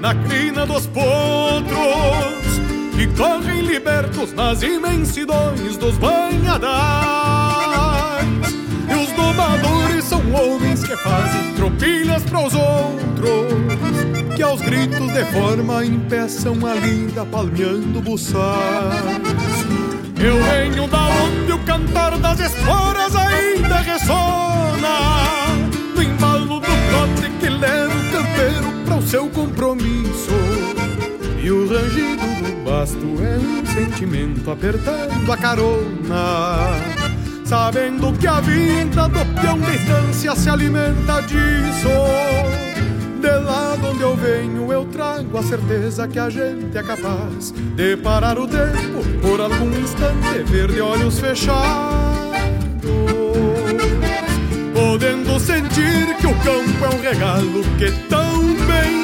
na crina dos potros E correm libertos nas imensidões dos banhadais. E os domadores são homens que fazem tropilhas para os outros Que aos gritos de forma impeçam a lida palmeando buçais. Eu venho da onde o cantar das esporas ainda ressona seu compromisso. E o rangido do basto é um sentimento apertando a carona. Sabendo que a vida do peão estância se alimenta disso. De lá de onde eu venho, eu trago a certeza que a gente é capaz de parar o tempo por algum instante, ver de olhos fechados. Podendo sentir que o campo é um regalo que tão bem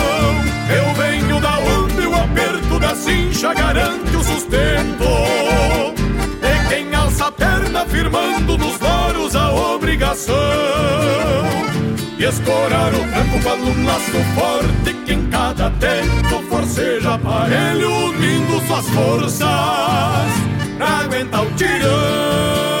Eu venho da onde o aperto da cincha garante o sustento. De quem alça a perna firmando nos loros a obrigação e escorar o tranco para um laço forte que em cada tempo forceja aparelho unindo suas forças pra aguentar o tirão.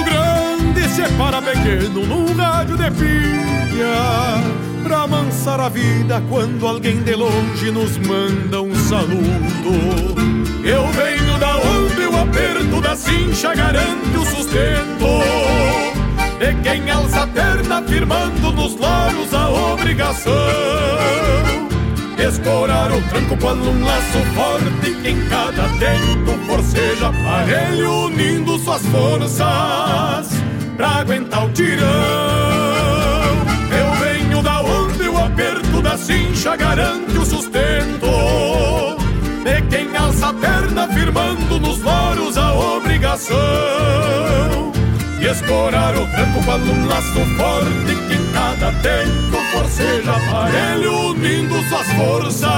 separa pequeno num rádio de pilha Pra amansar a vida quando alguém de longe nos manda um saludo. Eu venho da onde o aperto da cincha garante o sustento. De quem alça a perna firmando nos loros a obrigação. Escorar o tranco quando um laço forte que em cada tempo forceja aparelho unindo suas forças pra aguentar o tirão. Eu venho da onde o aperto da cincha garante o sustento de quem alça a perna firmando nos loros a obrigação. E escorar o tranco quando um laço forte que em cada tempo forceja aparelho unindo suas forças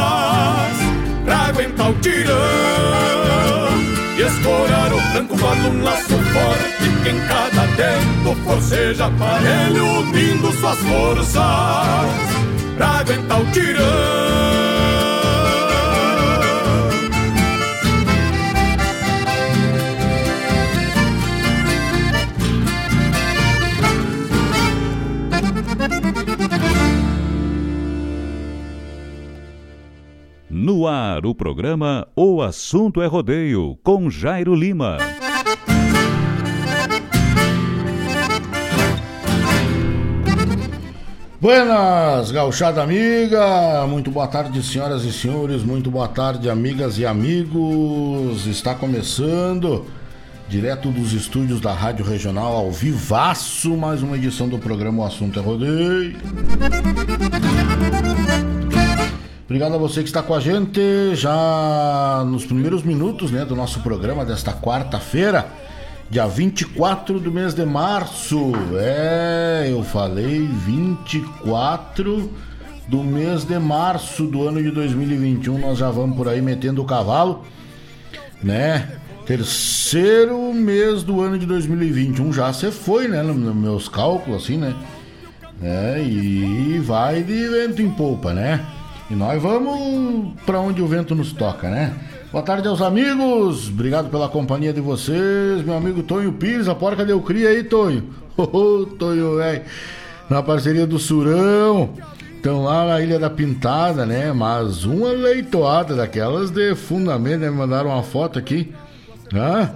pra aguentar o tirão. E escorar o tranco quando um laço forte que em cada tempo forceja aparelho unindo suas forças pra aguentar o tirão. No ar, o programa O Assunto é Rodeio, com Jairo Lima. Buenas, gauchada amiga, muito boa tarde senhoras e senhores, muito boa tarde amigas e amigos, está começando direto dos estúdios da Rádio Regional ao vivaço, mais uma edição do programa O Assunto é Rodeio. Obrigado a você que está com a gente já nos primeiros minutos né, do nosso programa desta quarta-feira dia 24 do mês de março. É, eu falei 24 do mês de março do ano de 2021. Nós já vamos por aí metendo o cavalo, né? Terceiro mês do ano de 2021 já se foi, né? Nos meus cálculos, assim, né? É, e vai de vento em polpa, né? E nós vamos para onde o vento nos toca, né? Boa tarde aos amigos, obrigado pela companhia de vocês. Meu amigo Tonho Pires, a porca deu cria aí, Tonho. Ô, Tonho, velho. Na parceria do Surão. Estão lá na Ilha da Pintada, né? Mas uma leitoada daquelas de fundamento, né? Me mandaram uma foto aqui. Hã?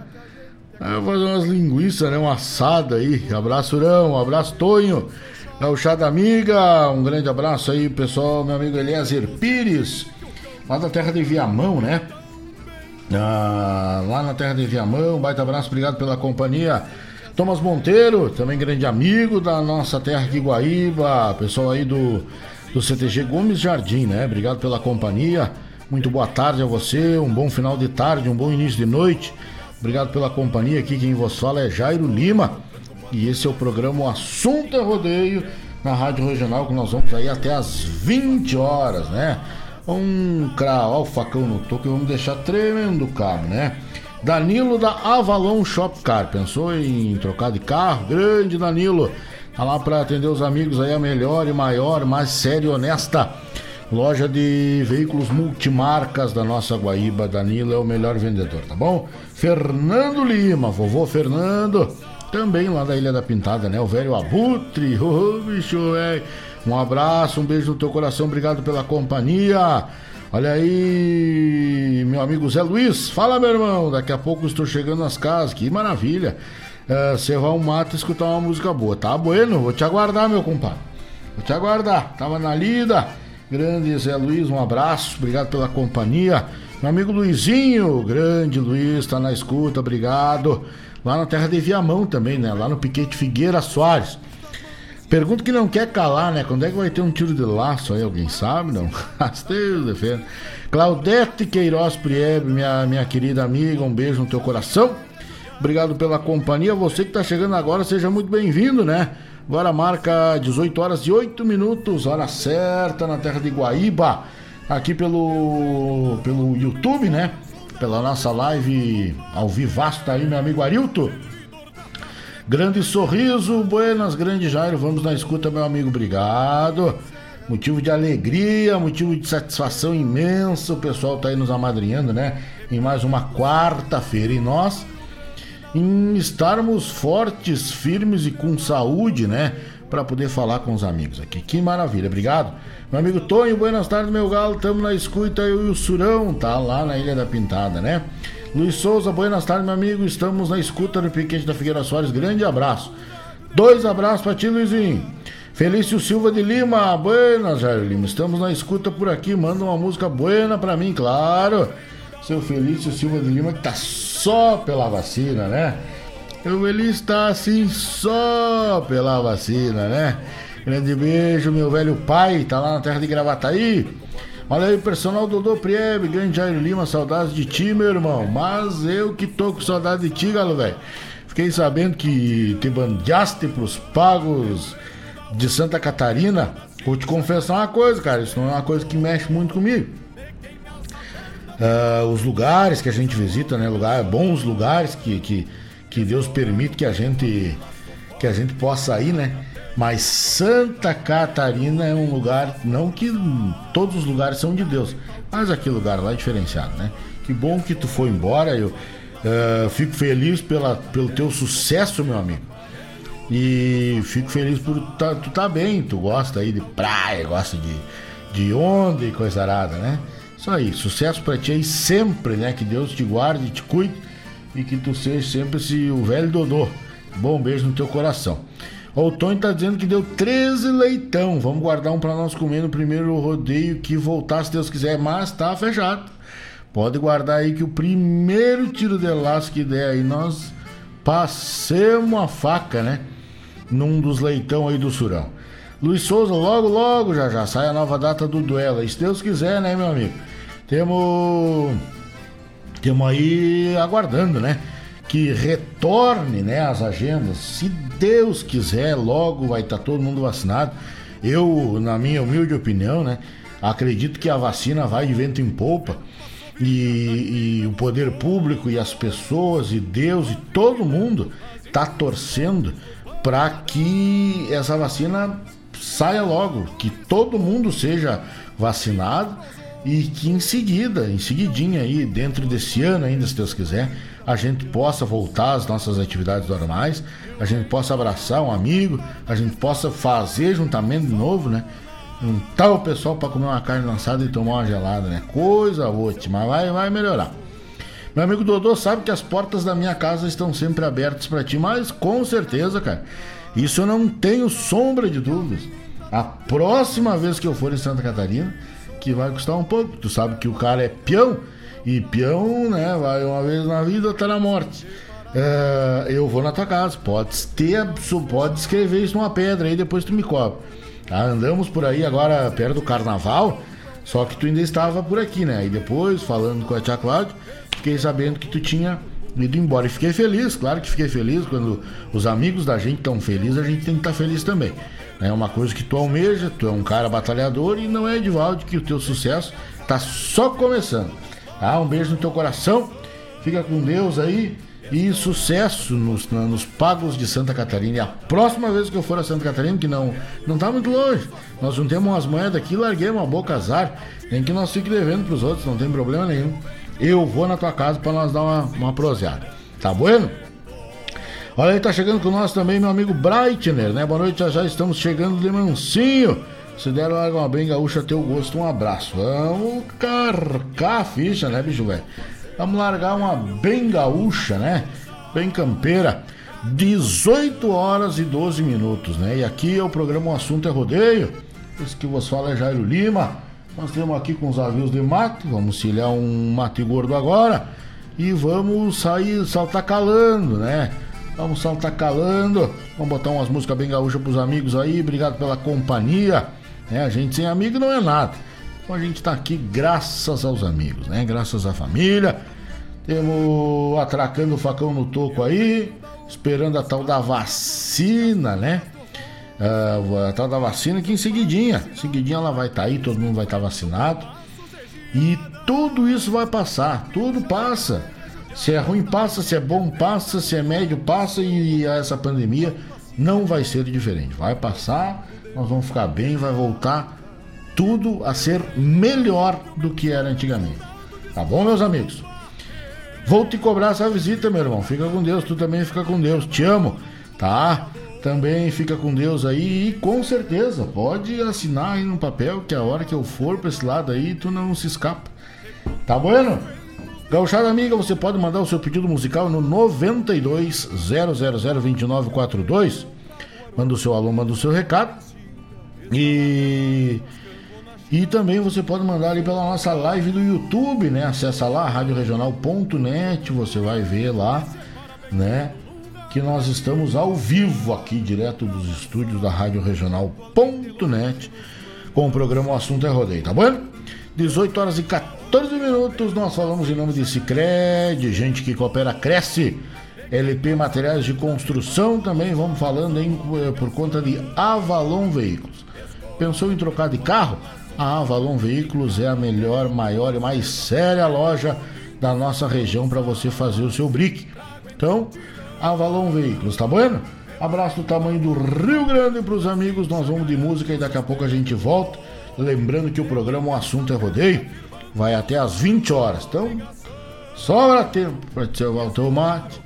Ah, vou fazer umas linguiças, né? Um assado aí. Abraço, Surão. Abraço, Tonho. Gauchada amiga, um grande abraço aí, pessoal. Meu amigo Eliezer Pires, lá da terra de Viamão, né? Ah, lá na terra de Viamão, baita abraço, obrigado pela companhia. Thomas Monteiro, também grande amigo da nossa terra aqui, Guaíba, pessoal aí do, do CTG Gomes Jardim, né? Obrigado pela companhia. Muito boa tarde a você, um bom final de tarde, um bom início de noite. Obrigado pela companhia. Aqui quem vos fala é Jairo Lima. E esse é o programa O Assunto é Rodeio na Rádio Regional, que nós vamos aí até as 20 horas, né? Um cravar o facão no toco e vamos deixar tremendo carro, né? Danilo da Avalon Shop Car. Pensou em trocar de carro? Grande Danilo. Tá lá para atender os amigos aí a melhor e maior, mais séria e honesta. Loja de veículos multimarcas da nossa Guaíba. Danilo é o melhor vendedor, tá bom? Fernando Lima, vovô Fernando. Também lá da Ilha da Pintada, né? O velho Abutre. Ô, oh, bicho, velho. Um abraço, um beijo no teu coração, obrigado pela companhia. Olha aí, meu amigo Zé Luiz. Fala, meu irmão. Daqui a pouco estou chegando nas casas. Que maravilha. Uh, cevar um mato e escutar uma música boa. Tá bueno? Vou te aguardar, meu compadre. Vou te aguardar. Tava na lida. Grande Zé Luiz, um abraço. Obrigado pela companhia. Meu amigo Luizinho, grande Luiz, tá na escuta, obrigado. Lá na terra de Viamão também, né? Lá no Piquete Figueira Soares. Pergunta que não quer calar, né? Quando é que vai ter um tiro de laço aí? Alguém sabe? Não? Deus defenda. Claudete Queiroz Priebe, minha, minha querida amiga, um beijo no teu coração. Obrigado pela companhia. Você que está chegando agora, seja muito bem-vindo, né? Agora marca 18 horas e 8 minutos, hora certa, na terra de Guaíba. Aqui pelo, pelo YouTube, né? Pela nossa live ao vivaço, tá aí meu amigo Arilto. Grande sorriso, buenas, grande Jairo. Vamos na escuta, meu amigo. Obrigado. Motivo de alegria, motivo de satisfação imensa. O pessoal tá aí nos amadrinhando, né? Em mais uma quarta-feira. E nós, em estarmos fortes, firmes e com saúde, né? Para poder falar com os amigos aqui. Que maravilha, obrigado. Meu amigo Tonho, buenas tardes, meu galo. Tamo na escuta. Eu e o Surão, tá lá na Ilha da Pintada, né? Luiz Souza, buenas tardes, meu amigo. Estamos na escuta do Piquete da Figueira Soares. Grande abraço. Dois abraços para ti, Luizinho. Felício Silva de Lima, buenas, Jair Lima. Estamos na escuta por aqui. Manda uma música buena para mim, claro. Seu Felício Silva de Lima que tá só pela vacina, né? O Eli está assim só pela vacina, né? Grande beijo, meu velho pai, tá lá na terra de Gravataí. Olha aí, personal Dodô Priebe, grande Jair Lima, saudades de ti, meu irmão. Mas eu que tô com saudade de ti, galo, velho. Fiquei sabendo que te bandeaste pros pagos de Santa Catarina. Vou te confessar uma coisa, cara, isso não é uma coisa que mexe muito comigo. Uh, os lugares que a gente visita, né? Lugar, bons lugares que, que, que Deus permite que a gente que a gente possa ir, né? Mas Santa Catarina é um lugar, não que todos os lugares são de Deus, mas aquele lugar lá é diferenciado, né? Que bom que tu foi embora, eu uh, fico feliz pela, pelo teu sucesso, meu amigo. E fico feliz por tá, tu tá bem, tu gosta aí de praia, gosta de, de onda e coisa arada, né? Isso aí, sucesso pra ti aí sempre, né? Que Deus te guarde, te cuide e que tu seja sempre esse, o velho Dodô. Bom beijo no teu coração. O Tony tá dizendo que deu 13 leitão. Vamos guardar um para nós comer no primeiro rodeio que voltar, se Deus quiser, mas tá fechado. Pode guardar aí que o primeiro tiro de laço que der aí, nós passemos a faca, né? Num dos leitão aí do Surão. Luiz Souza, logo, logo, já já sai a nova data do duelo. E se Deus quiser, né, meu amigo? Temos. Temos aí aguardando, né? Que retorne né, as agendas. Se Deus quiser, logo vai estar tá todo mundo vacinado. Eu, na minha humilde opinião, né? Acredito que a vacina vai de vento em polpa e, e o poder público e as pessoas e Deus e todo mundo tá torcendo para que essa vacina saia logo, que todo mundo seja vacinado e que em seguida, em seguidinha aí, dentro desse ano ainda, se Deus quiser, a gente possa voltar às nossas atividades normais, a gente possa abraçar um amigo, a gente possa fazer juntamento de novo, né? juntar o pessoal para comer uma carne lançada e tomar uma gelada, né? Coisa ótima, vai, vai melhorar. Meu amigo Dodô sabe que as portas da minha casa estão sempre abertas para ti, mas com certeza, cara, isso eu não tenho sombra de dúvidas. A próxima vez que eu for em Santa Catarina, que vai custar um pouco, tu sabe que o cara é peão, e peão, né, vai uma vez na vida, outra na morte. É, eu vou na tua casa, pode ter, pode escrever isso numa pedra aí, depois tu me cobra. Tá? Andamos por aí agora perto do carnaval, só que tu ainda estava por aqui, né? E depois, falando com a tia Cláudia, fiquei sabendo que tu tinha ido embora. E fiquei feliz, claro que fiquei feliz. Quando os amigos da gente estão felizes, a gente tem que estar tá feliz também. É uma coisa que tu almeja, tu é um cara batalhador e não é, Edivaldo, que o teu sucesso tá só começando. Tá? Um beijo no teu coração, fica com Deus aí e sucesso nos, nos pagos de Santa Catarina. E a próxima vez que eu for a Santa Catarina, que não não tá muito longe, nós juntemos umas moedas aqui e uma boca azar. Tem que nós fique devendo pros outros, não tem problema nenhum. Eu vou na tua casa para nós dar uma, uma proseada. Tá bueno? Olha aí, tá chegando com nós também meu amigo Breitner, né? Boa noite, já, já estamos chegando de mansinho. Se der uma bem gaúcha, teu gosto, um abraço. Vamos carcar a ficha, né, bicho velho? Vamos largar uma bem gaúcha, né? Bem campeira. 18 horas e 12 minutos, né? E aqui é o programa O Assunto é Rodeio. Esse que vos fala é Jairo Lima. Nós temos aqui com os avios de mate. Vamos cilhar um mate gordo agora. E vamos sair, saltar calando, né? Vamos saltar calando. Vamos botar umas músicas bem gaúchas pros amigos aí. Obrigado pela companhia. É, a gente sem amigo não é nada. Então a gente está aqui graças aos amigos, né? Graças à família. Temos atracando o facão no toco aí, esperando a tal da vacina, né? Uh, a tal da vacina que em seguidinha, em seguidinha ela vai estar tá aí, todo mundo vai estar tá vacinado. E tudo isso vai passar, tudo passa. Se é ruim, passa, se é bom, passa, se é médio, passa e essa pandemia não vai ser diferente. Vai passar, nós vamos ficar bem, vai voltar tudo a ser melhor do que era antigamente. Tá bom, meus amigos? Vou te cobrar essa visita, meu irmão. Fica com Deus, tu também fica com Deus. Te amo, tá? Também fica com Deus aí e com certeza pode assinar aí no papel que a hora que eu for pra esse lado aí tu não se escapa. Tá bueno? Gauchada amiga, você pode mandar o seu pedido musical no 92 0002942. Manda o seu alô, manda o seu recado. E e também você pode mandar ali pela nossa live do YouTube, né? Acessa lá, radioregional.net, você vai ver lá, né? Que nós estamos ao vivo aqui, direto dos estúdios da radioregional.net, com o programa O Assunto é Rodeio, tá bom? 18 horas e 14 minutos, nós falamos em nome de Cicred, gente que coopera, cresce. LP Materiais de Construção também, vamos falando por conta de Avalon Veículos. Pensou em trocar de carro? A Avalon Veículos é a melhor, maior e mais séria loja da nossa região para você fazer o seu brick. Então, Avalon Veículos, tá bueno? Abraço do tamanho do Rio Grande para os amigos. Nós vamos de música e daqui a pouco a gente volta. Lembrando que o programa O Assunto é Rodeio vai até às 20 horas. Então, sobra tempo para te salvar o teu mate,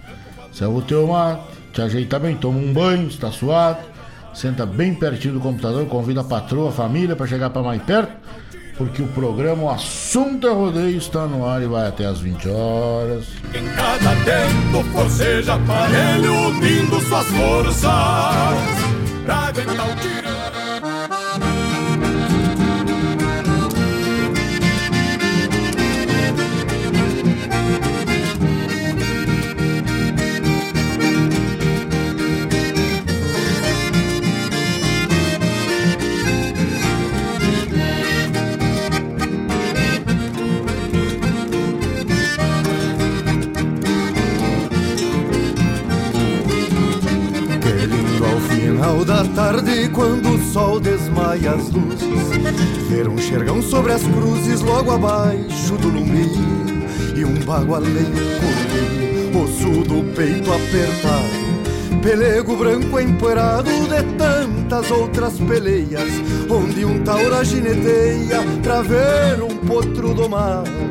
salva o teu mate, te ajeitar bem, toma um banho, está suado senta bem pertinho do computador, convida a patroa, a família para chegar para mais perto, porque o programa O Assunto é Rodeio está no ar e vai até às 20 horas. Em cada tempo forceja aparelho unindo suas forças pra aguentar o tiro. Quando o sol desmaia as luzes, ver um xergão sobre as cruzes logo abaixo do lumbi e um bagualeiro correr, osso do peito apertado, pelego branco empoeirado de tantas outras peleias, onde um taura gineteia pra ver um potro domado.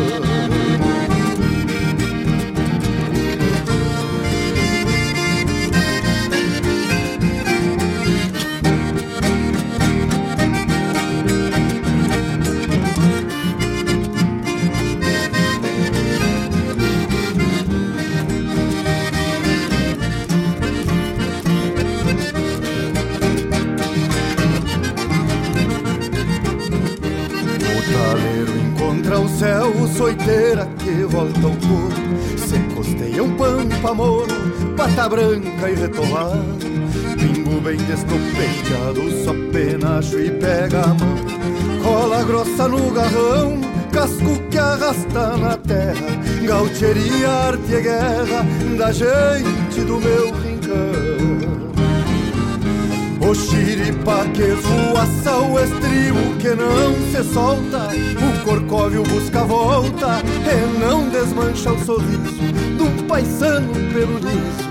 Branca e retovado Pingo bem destompeteado, só penacho e pega a mão. Cola grossa no garrão, casco que arrasta na terra. Gaucheria, arte e guerra da gente do meu rincão. O xiripa que voaça o estribo que não se solta. O corcóvio busca volta e não desmancha o sorriso paisano pelo liso,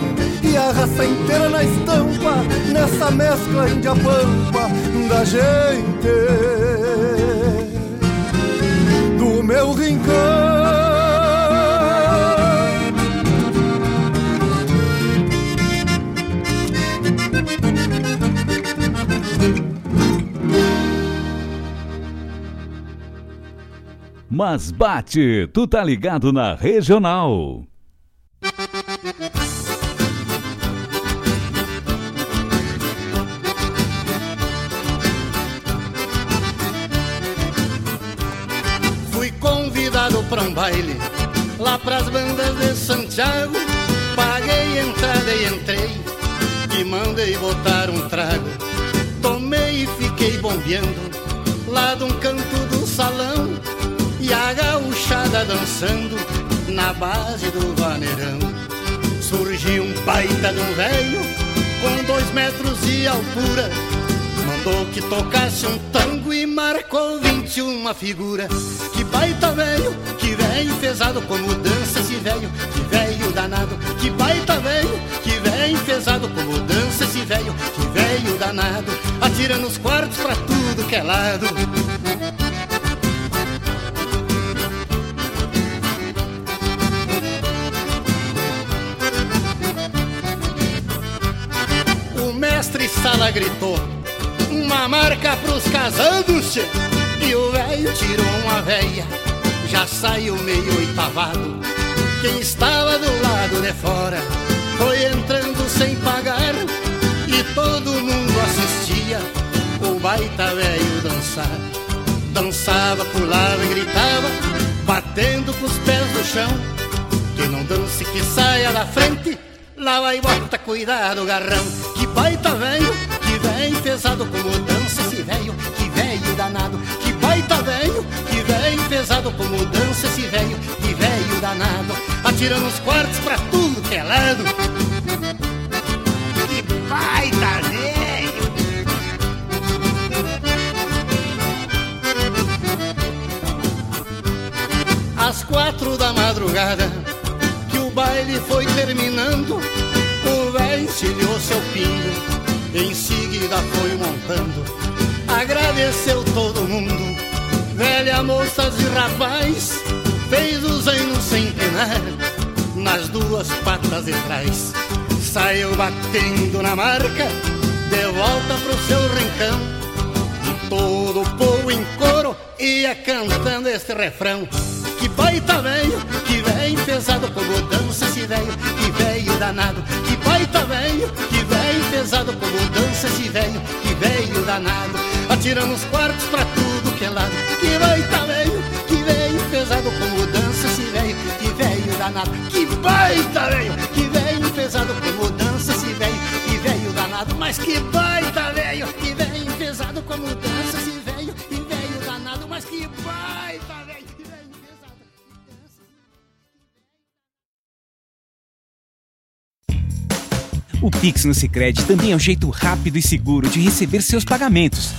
e a raça inteira na estampa, nessa mescla índia-pampa da gente do meu rincão. Mas bate, tu tá ligado na regional. Baile lá pras bandas de Santiago. Paguei entrada e entrei e mandei botar um trago. Tomei e fiquei bombeando lá de um canto do salão e a gauchada dançando na base do vaneirão. Surgiu um baita de um velho com dois metros de altura, Mandou que tocasse um tango e marcou 21 figura. Que baita velho, que velho pesado como dança esse velho, que velho danado. Que baita velho, que velho pesado como dança esse velho, que velho danado. Atira nos quartos pra tudo que é lado. Mestre Sala gritou uma marca pros casados. E o velho tirou uma veia, já saiu meio oitavado. Quem estava do lado de fora foi entrando sem pagar. E todo mundo assistia o baita velho dançar. Dançava, pulava e gritava, batendo com os pés no chão. Que não dance, que saia da frente, lá vai bota, cuidado, garrão. Que baita velho, pesado como dança esse velho, que velho danado. Que baita velho, que vem pesado como dança esse velho, que velho danado. Atirando os quartos pra tudo que é lado. Que baita velho! Às quatro da madrugada, que o baile foi terminando, o velho encilhou seu pinho, em seguida foi montando. Agradeceu todo mundo, velha, moças e rapaz, fez o zaino sem penar, nas duas patas de trás. Saiu batendo na marca, de volta pro seu rincão. E todo o povo em coro ia cantando este refrão. Que baita velho, que vem pesado como dança esse velho, que velho danado. Que baita velho, que pesado como dança esse velho, que velho danado. Atirando os quartos pra tudo que é lado. Que baita velho, que vem pesado como dança esse velho, que velho danado. Que baita velho, que vem pesado como dança esse velho, que velho danado. Mas que baita velho, que vem pesado como dança esse velho, que velho danado. Mas que baita O Pix no Sicredi também é um jeito rápido e seguro de receber seus pagamentos.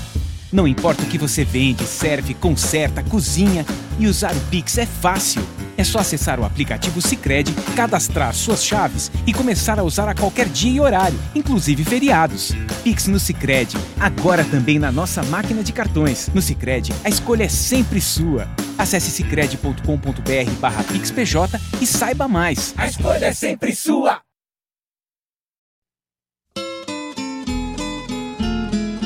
Não importa o que você vende, serve, conserta, cozinha e usar o Pix é fácil. É só acessar o aplicativo Sicredi, cadastrar suas chaves e começar a usar a qualquer dia e horário, inclusive feriados. Pix no Sicredi, agora também na nossa máquina de cartões. No Sicredi, a escolha é sempre sua. Acesse sicredi.com.br/pixpj e saiba mais. A escolha é sempre sua.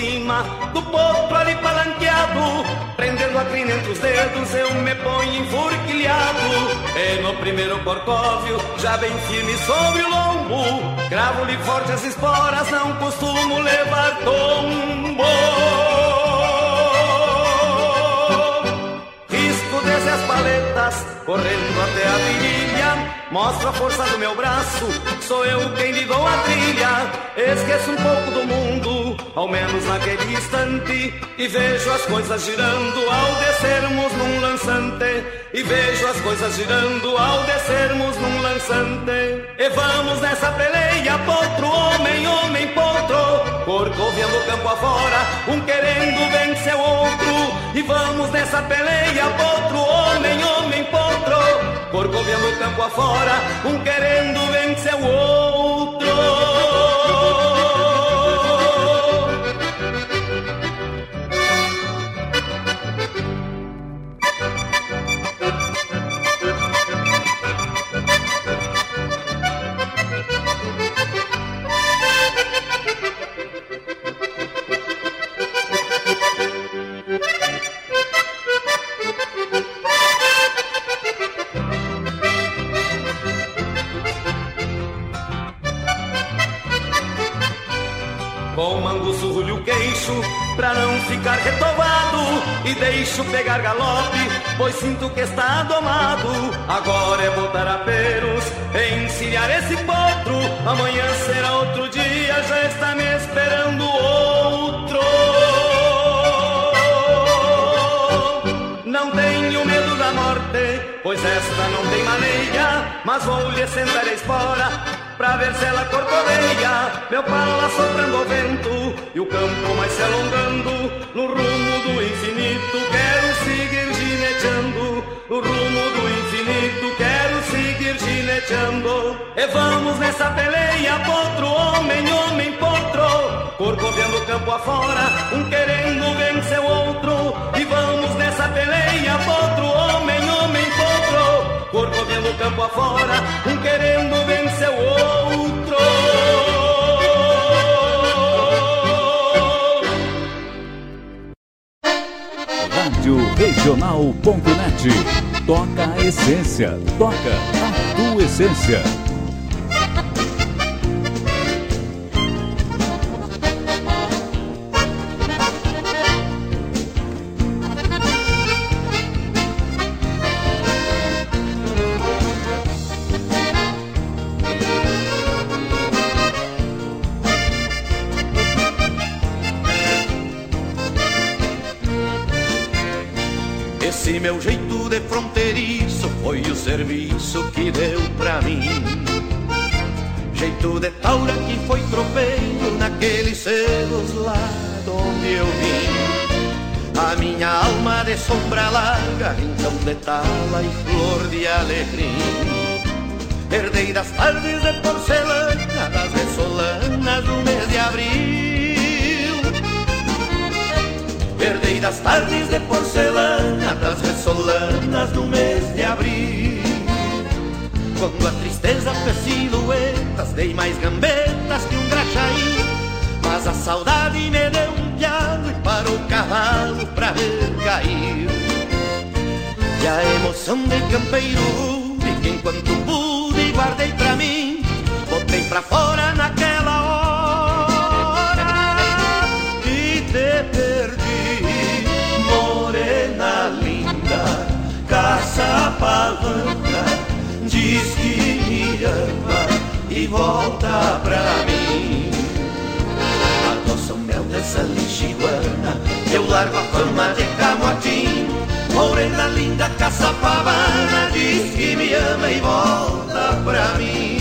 Cima do potro ali palanqueado. Prendendo a crina entre os dedos, eu me ponho enforquilhado. E no primeiro corcóvio, já bem firme sobre o lombo. Cravo-lhe forte as esporas, não costumo levar tombo. Risco desde as paletas, correndo até a virilha. Mostro a força do meu braço, sou eu quem lhe dou a trilha. Esqueço um pouco do mundo, ao menos naquele instante, e vejo as coisas girando ao descermos num lance dançante e vejo as coisas girando ao descermos num lançante. E vamos nessa peleia, potro, homem, homem, potro, corcoviando o campo afora, um querendo vencer o outro. E vamos nessa peleia, potro, homem, homem, potro, corcoviando o campo afora, um querendo vencer o outro. Deixo pegar galope, pois sinto que está domado. Agora é botar a peros, encilhar esse potro, amanhã será outro dia, já está me esperando outro. Não tenho medo da morte, pois esta não tem maneira, mas vou lhe sentar a pra ver se ela corcoveia. Meu pala soprando o vento e o campo mais se alongando no rumo do infinito. Quero seguir gineteando no rumo do infinito. Quero seguir gineteando. E vamos nessa peleia, potro, homem, homem, potro. Corcoveando o campo afora, um querendo vencer o outro. E vamos nessa peleia, potro, homem, homem, potro. Corcoveando o campo afora, um querendo vencer o outro. Rádio Regional.net. Toca a essência. Toca a tua essência. Serviço que deu pra mim. Jeito de taura que foi tropeiro naqueles celos lá de onde eu vim. A minha alma de sombra larga, então de tala e flor de alegria. Herdei das tardes de porcelana, das ressolanas do mês de abril. Herdei das tardes de porcelana, das ressolanas do mês de abril. Quando a tristeza fez silhuetas, dei mais gambetas que um graxaí. Mas a saudade me deu um piano e parou o cavalo pra ver cair. E a emoção de campeiro rude que enquanto pude guardei pra mim, botei pra fora naquela hora e te perdi, morena linda, caça e volta pra mim. Adoça o mel dessa lixiguana, eu largo a fama de camotim. Morena linda, caça-pavana, diz que me ama e volta pra mim.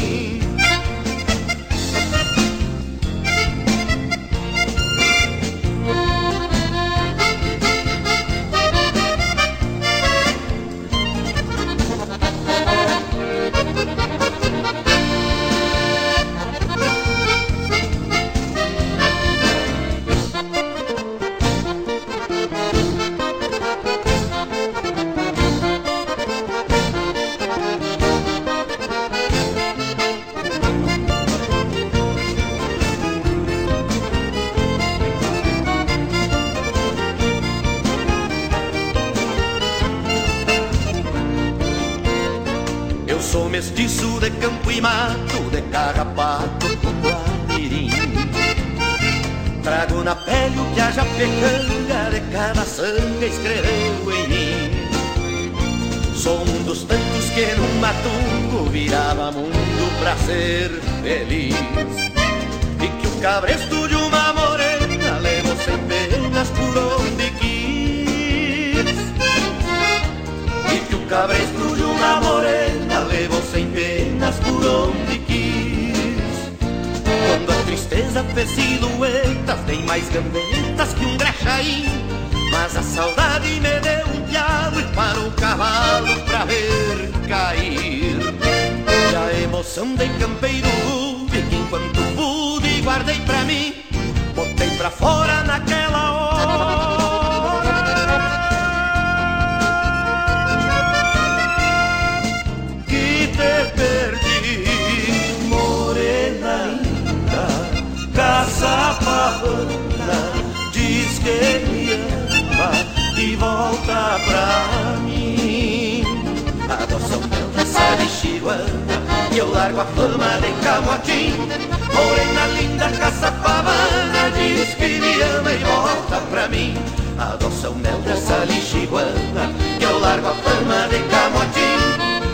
Pra mim. Adoça o mel dessa lixiguana e eu largo a fama de camotim.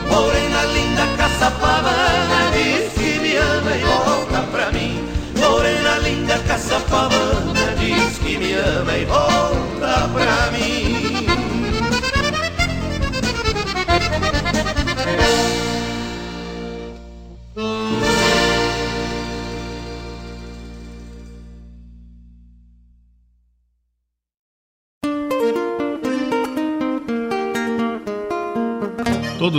Morena linda, caça pavana, diz que me ama e volta pra mim. Morena linda, caça pavana, diz que me ama e volta pra mim.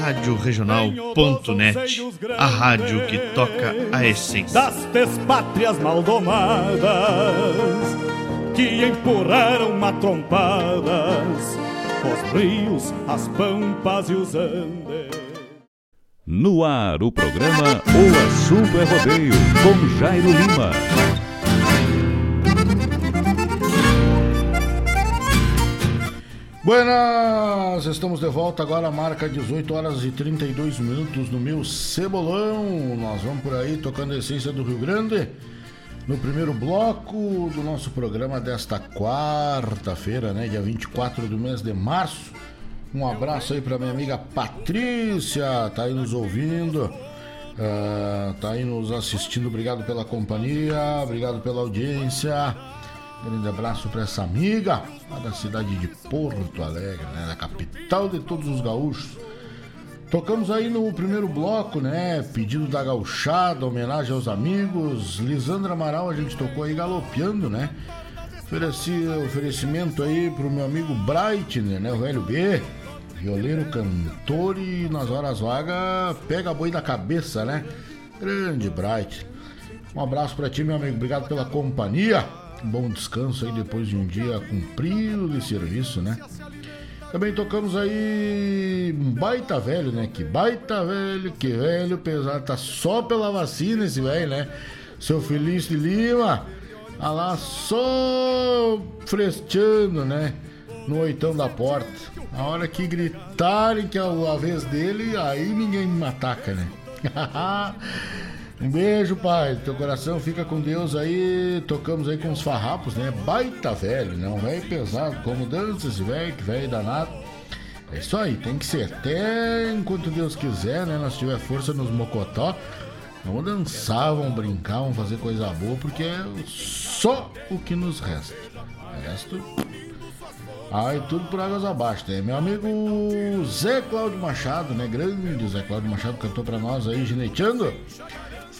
Rádio Regional.net, a rádio que toca a essência. das despátrias maldomadas que empurraram matrompadas os rios, as pampas e os andes. No ar, o programa O Assunto é Rodeio, com Jairo Lima. Buenas, estamos de volta agora, marca 18 horas e 32 minutos no meu cebolão. Nós vamos por aí tocando a essência do Rio Grande. No primeiro bloco do nosso programa desta quarta-feira, né, dia 24 do mês de março. Um abraço aí para minha amiga Patrícia, tá aí nos ouvindo, ah, tá aí nos assistindo. Obrigado pela companhia, obrigado pela audiência. Grande abraço para essa amiga lá da cidade de Porto Alegre, né? Da capital de todos os gaúchos. Tocamos aí no primeiro bloco, né? Pedido da gauchada, homenagem aos amigos. Lisandra Amaral, a gente tocou aí galopeando, né? Ofereci, oferecimento aí pro meu amigo Breitner, né? O velho B, violeiro, cantor e nas horas vagas pega boi da cabeça, né? Grande Bright. Um abraço pra ti, meu amigo. Obrigado pela companhia. Bom descanso aí depois de um dia cumprido de serviço, né? Também tocamos aí baita velho, né? Que baita velho, que velho pesado. Tá só pela vacina esse velho, né? Seu Feliz de Lima. Tá lá só fresteando, né? No oitão da porta. A hora que gritarem que é a vez dele, aí ninguém me ataca, né? um beijo, pai. Teu coração fica com Deus aí. Tocamos aí com os farrapos, né? Baita velho? Um velho pesado. Como dança esse velho, que velho danado. É isso aí, tem que ser. Até enquanto Deus quiser, né? Nós tiver força nos mocotó. Vamos dançar, vamos brincar, vamos fazer coisa boa, porque é só o que nos resta. O resto. Aí tudo por águas abaixo, né? Meu amigo Zé Cláudio Machado, né? Grande Zé Cláudio Machado cantou pra nós aí, gineteando.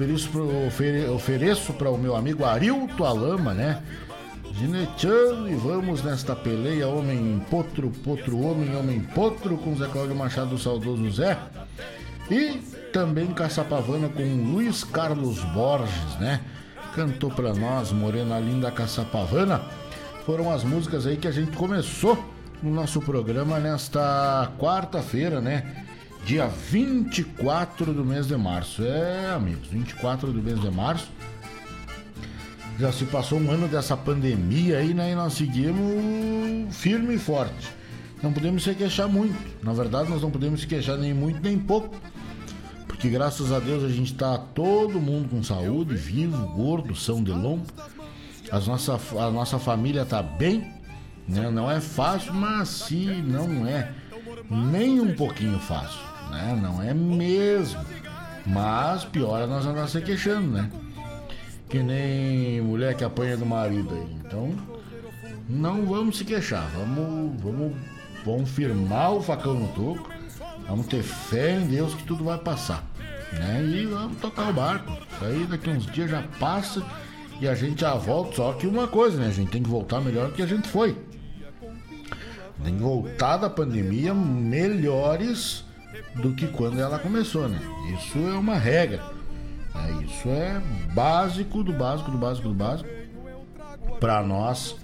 Ofereço, pro, ofere, ofereço para o meu amigo Arilto Alama, né? Gineteando e vamos nesta peleia, homem potro, potro, homem, homem potro, com Zé Cláudio Machado, saudoso Zé. E também Caçapavana com Luiz Carlos Borges, né? Cantou pra nós, Morena Linda Caçapavana. Foram as músicas aí que a gente começou no nosso programa nesta quarta-feira, né? Dia 24 do mês de março. É, amigos, 24 do mês de março. Já se passou um ano dessa pandemia aí, né? E nós seguimos firme e forte. não podemos se queixar muito. Na verdade, nós não podemos se queixar nem muito nem pouco. Porque graças a Deus a gente está todo mundo com saúde, vivo, gordo, são de lombo. As nossa, a nossa família está bem. Né? Não é fácil, mas se não é nem um pouquinho fácil. Né? Não é mesmo. Mas pior é nós andar se queixando, né? Que nem mulher que apanha do marido aí. Então, não vamos se queixar. Vamos, vamos, vamos firmar o facão no toco. Vamos ter fé em Deus que tudo vai passar. Né? E vamos tocar o barco. Isso aí daqui uns dias já passa e a gente já volta. Só que uma coisa, né? A gente tem que voltar melhor do que a gente foi. Tem que voltar da pandemia melhores do que quando ela começou, né? Isso é uma regra. É, isso é básico do básico do básico do básico para nós,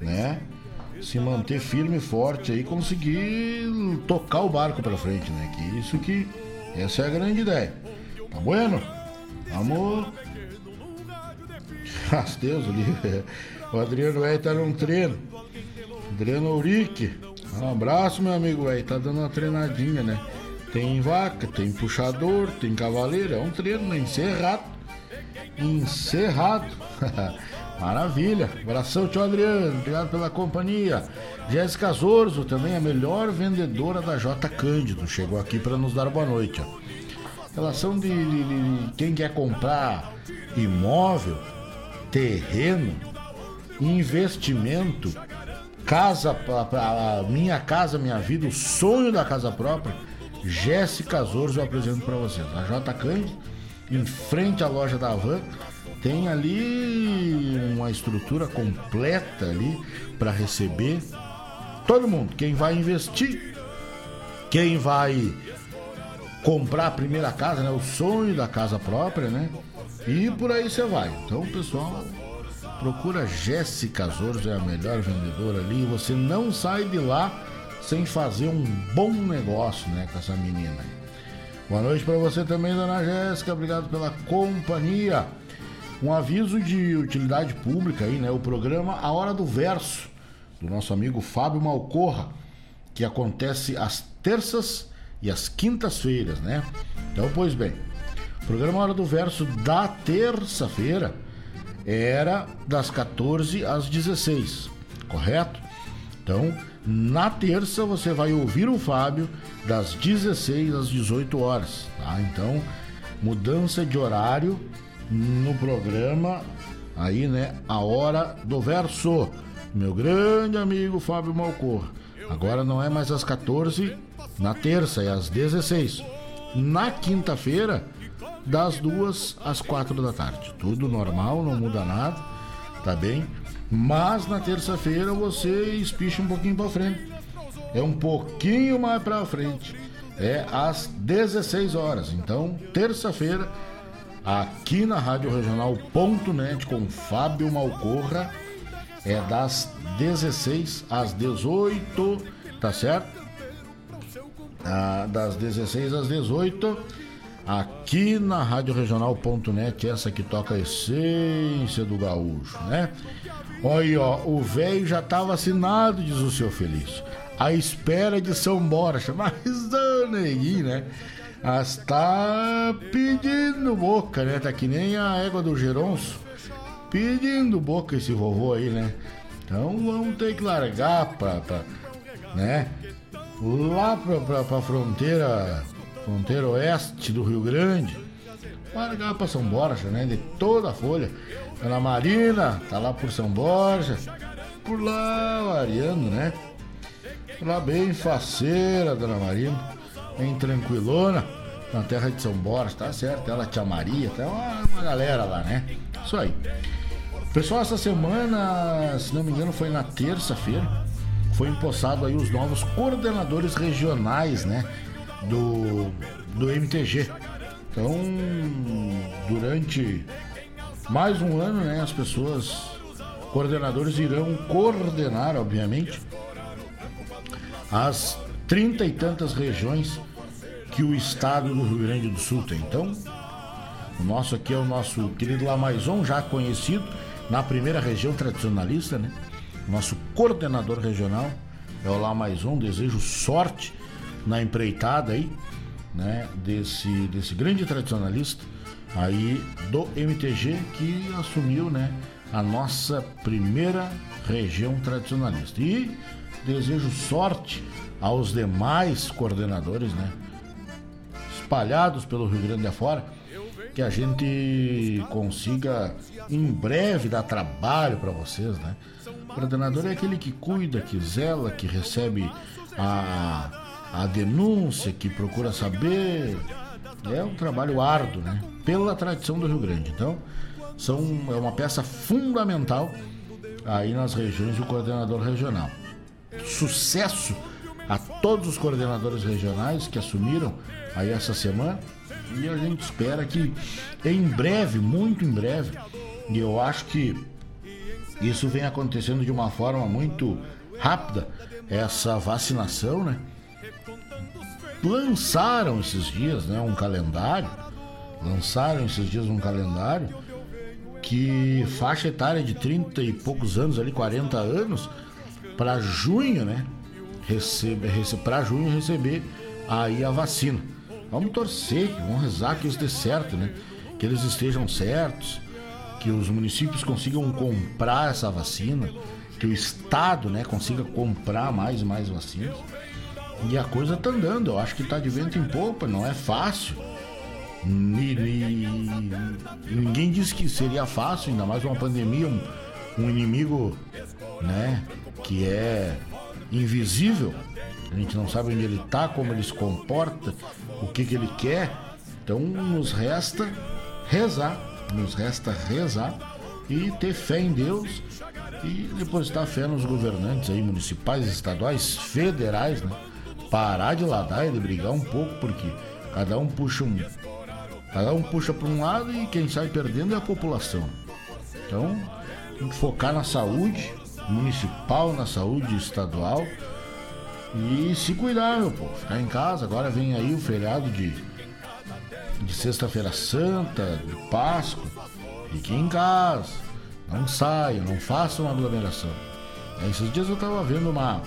né? Se manter firme e forte aí, conseguir tocar o barco para frente, né? Que isso que essa é a grande ideia. Tá bueno? Vamos. As Deus. O Adriano vai estar num treino. Adriano Urique. Um abraço, meu amigo, aí. Tá dando uma treinadinha, né? Tem vaca, tem puxador, tem cavaleiro, é um treino né? encerrado. Encerrado. Maravilha. Abração, tio Adriano. Obrigado pela companhia. Jéssica Zorzo, também a melhor vendedora da J Cândido. Chegou aqui para nos dar boa noite. Ó. Relação de, de, de, quem quer comprar imóvel, terreno, investimento, casa, a, a minha casa, minha vida, o sonho da casa própria Jéssica Zorzo eu apresento para vocês. A J em frente à loja da Van, tem ali uma estrutura completa ali para receber todo mundo. Quem vai investir, quem vai comprar a primeira casa, né? O sonho da casa própria, né? E por aí você vai. Então, pessoal, procura Jéssica Zorzo, é a melhor vendedora ali. Você não sai de lá sem fazer um bom negócio, né, com essa menina. Boa noite para você também, dona Jéssica. Obrigado pela companhia. Um aviso de utilidade pública aí, né? O programa A Hora do Verso, do nosso amigo Fábio Malcorra, que acontece às terças e às quintas-feiras, né? Então, pois bem, o programa A Hora do Verso da terça-feira era das 14 às 16, correto? Então, na terça você vai ouvir o Fábio das 16 às 18 horas, tá? Então, mudança de horário no programa aí, né? A hora do verso. Meu grande amigo Fábio Malcor. Agora não é mais às 14 na terça, é às 16. Na quinta-feira, das duas às quatro da tarde. Tudo normal, não muda nada, tá bem? Mas na terça-feira você espicha um pouquinho para frente. É um pouquinho mais para frente. É às 16 horas. Então, terça-feira, aqui na Rádio Regional.net com Fábio Malcorra, é das 16 às 18, tá certo? Ah, das 16 às 18 aqui na Rádio Regional.net, essa que toca a essência do gaúcho, né? Olha, ó, o velho já tá vacinado, diz o seu Feliz. A espera de São Borja. Mas, ô, neguinho, né? Está pedindo boca, né? Tá que nem a égua do Geronço. Pedindo boca esse vovô aí, né? Então vamos ter que largar pra, pra né? Lá pra, pra, pra fronteira, fronteira oeste do Rio Grande. Largar pra São Borja, né? De toda a folha. Ana Marina, tá lá por São Borja. Por lá, variando, né? Por lá bem faceira, Dona Marina. Bem tranquilona. Na terra de São Borja, tá certo? Ela, Tia Maria, tá uma, uma galera lá, né? Isso aí. Pessoal, essa semana, se não me engano, foi na terça-feira. Foi empossado aí os novos coordenadores regionais, né? Do, do MTG. Então, durante mais um ano, né? As pessoas, coordenadores irão coordenar, obviamente, as trinta e tantas regiões que o estado do Rio Grande do Sul tem. Então, o nosso aqui é o nosso querido Lamaison, já conhecido na primeira região tradicionalista, né? Nosso coordenador regional é o Lá Mais Um. Desejo sorte na empreitada aí, né? Desse, desse grande tradicionalista aí do MTG que assumiu, né? A nossa primeira região tradicionalista. E desejo sorte aos demais coordenadores, né? Espalhados pelo Rio Grande afora, que a gente consiga em breve dar trabalho para vocês, né? O coordenador é aquele que cuida, que zela, que recebe a, a denúncia, que procura saber. É um trabalho árduo, né? Pela tradição do Rio Grande. Então, são, é uma peça fundamental aí nas regiões do coordenador regional. Sucesso a todos os coordenadores regionais que assumiram aí essa semana e a gente espera que em breve, muito em breve, e eu acho que isso vem acontecendo de uma forma muito rápida, essa vacinação, né? Lançaram esses dias, né, um calendário, lançaram esses dias um calendário que faixa etária de 30 e poucos anos, ali 40 anos, para junho, né? Recebe, recebe, para junho receber aí a vacina. Vamos torcer, vamos rezar que isso dê certo, né? Que eles estejam certos, que os municípios consigam comprar essa vacina, que o Estado, né, consiga comprar mais e mais vacinas. E a coisa tá andando, eu acho que tá de vento em popa, não é fácil. ninguém disse que seria fácil, ainda mais uma pandemia, um, um inimigo, né, que é invisível. A gente não sabe onde ele tá, como ele se comporta, o que, que ele quer. Então nos resta rezar, nos resta rezar e ter fé em Deus e depositar fé nos governantes aí, municipais, estaduais, federais, né? Parar de ladar e de brigar um pouco, porque cada um puxa um. Cada um puxa para um lado e quem sai perdendo é a população. Então, tem que focar na saúde municipal, na saúde estadual e se cuidar, meu povo. Ficar em casa. Agora vem aí o feriado de, de Sexta-feira Santa, de Páscoa. Fique em casa. Não saia, não faça uma aglomeração. Esses dias eu estava vendo uma,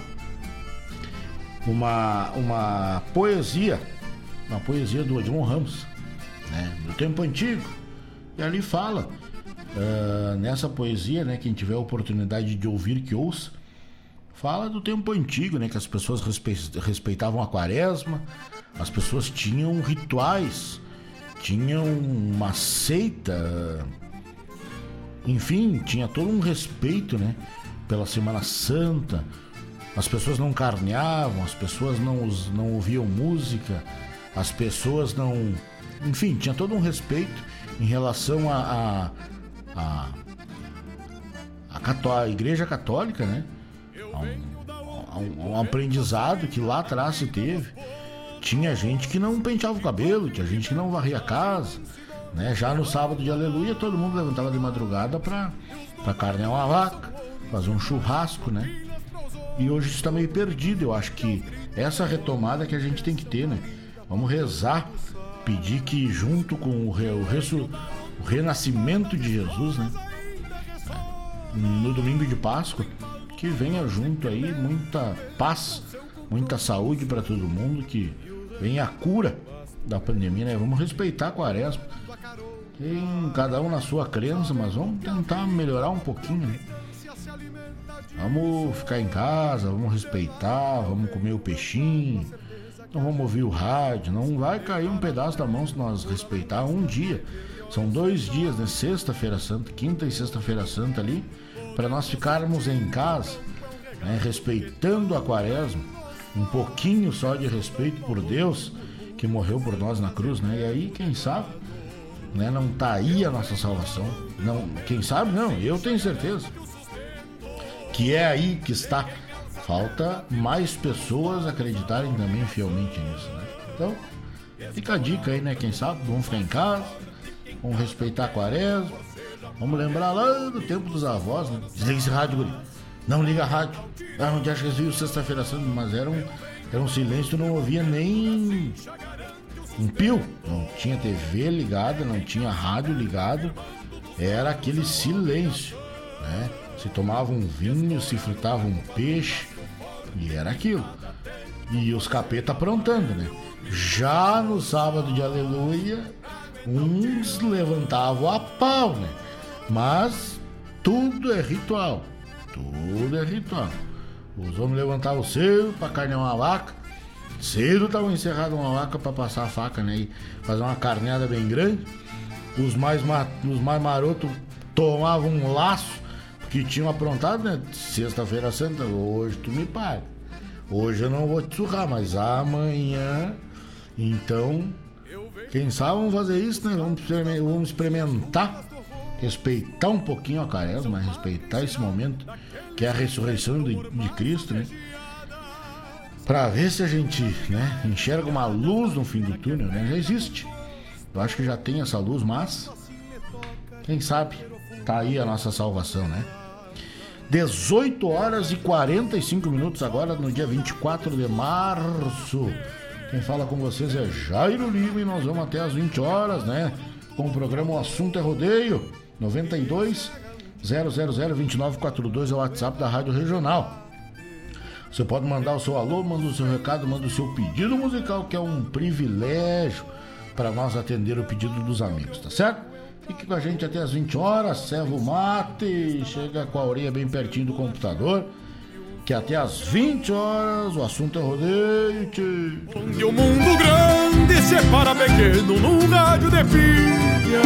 uma, uma poesia, uma poesia do Edmond Ramos, né, do tempo antigo. E ali fala, uh, nessa poesia, né, quem tiver a oportunidade de ouvir, que ouça, fala do tempo antigo, né? Que as pessoas respeitavam a quaresma, as pessoas tinham rituais, tinham uma seita, enfim, tinha todo um respeito, né? Pela Semana Santa. As pessoas não carneavam, as pessoas não, não ouviam música, as pessoas não. Enfim, tinha todo um respeito em relação a. a, a, a, a Igreja Católica, né? a um, a um, um aprendizado que lá atrás se teve. Tinha gente que não penteava o cabelo, tinha gente que não varria a casa. Né? Já no sábado de aleluia, todo mundo levantava de madrugada para carnear uma vaca, fazer um churrasco, né? E hoje está meio perdido. Eu acho que essa retomada que a gente tem que ter, né? Vamos rezar, pedir que junto com o, re, o, resu, o renascimento de Jesus, né? No domingo de Páscoa, que venha junto aí muita paz, muita saúde para todo mundo, que venha a cura da pandemia, né? Vamos respeitar a quaresma. Tem cada um na sua crença, mas vamos tentar melhorar um pouquinho, né? Vamos ficar em casa, vamos respeitar, vamos comer o peixinho, não vamos ouvir o rádio, não vai cair um pedaço da mão se nós respeitar um dia. São dois dias, né? Sexta-feira Santa, quinta e sexta-feira Santa ali para nós ficarmos em casa, né, respeitando a quaresma, um pouquinho só de respeito por Deus que morreu por nós na cruz, né? E aí, quem sabe, né, não tá aí a nossa salvação. Não, quem sabe não, eu tenho certeza que é aí que está. Falta mais pessoas acreditarem também fielmente nisso, né? Então, fica a dica aí, né? Quem sabe, vamos ficar em casa, vamos respeitar a quaresma, Vamos lembrar lá do tempo dos avós, né? Desliga esse rádio, guri. Não liga a rádio. Ah, onde acha que eles viram sexta-feira santa? Mas era um, era um silêncio, não ouvia nem um pio. Não tinha TV ligada, não tinha rádio ligado. Era aquele silêncio, né? Se tomava um vinho, se fritava um peixe. E era aquilo. E os capeta aprontando, né? Já no sábado de aleluia, uns levantavam a pau, né? Mas tudo é ritual. Tudo é ritual. Os homens levantavam cedo para carnear uma vaca. Cedo estavam encerrados uma vaca para passar a faca, né? E fazer uma carneada bem grande. Os mais, os mais marotos tomavam um laço, porque tinham aprontado, né? Sexta-feira santa, hoje tu me paga. Hoje eu não vou te surrar, mas amanhã. Então, quem sabe vamos fazer isso, né? Vamos, experimentar, respeitar um pouquinho a mas respeitar esse momento que é a ressurreição de, de Cristo, né? Pra ver se a gente né, enxerga uma luz no fim do túnel, né? Já existe. Eu acho que já tem essa luz, mas quem sabe tá aí a nossa salvação, né? 18 horas e 45 minutos agora no dia 24 de março. Quem fala com vocês é Jairo Lima e nós vamos até as 20 horas, né? Com o programa O Assunto é Rodeio 92 0002942 é o WhatsApp da Rádio Regional. Você pode mandar o seu alô, manda o seu recado, manda o seu pedido musical, que é um privilégio para nós atender o pedido dos amigos, tá certo? Fique com a gente até as 20 horas, serva o mate, chega com a orelha bem pertinho do computador, que até as 20 horas o assunto é rodeio. Onde o mundo grande separa pequeno num rádio de pilha.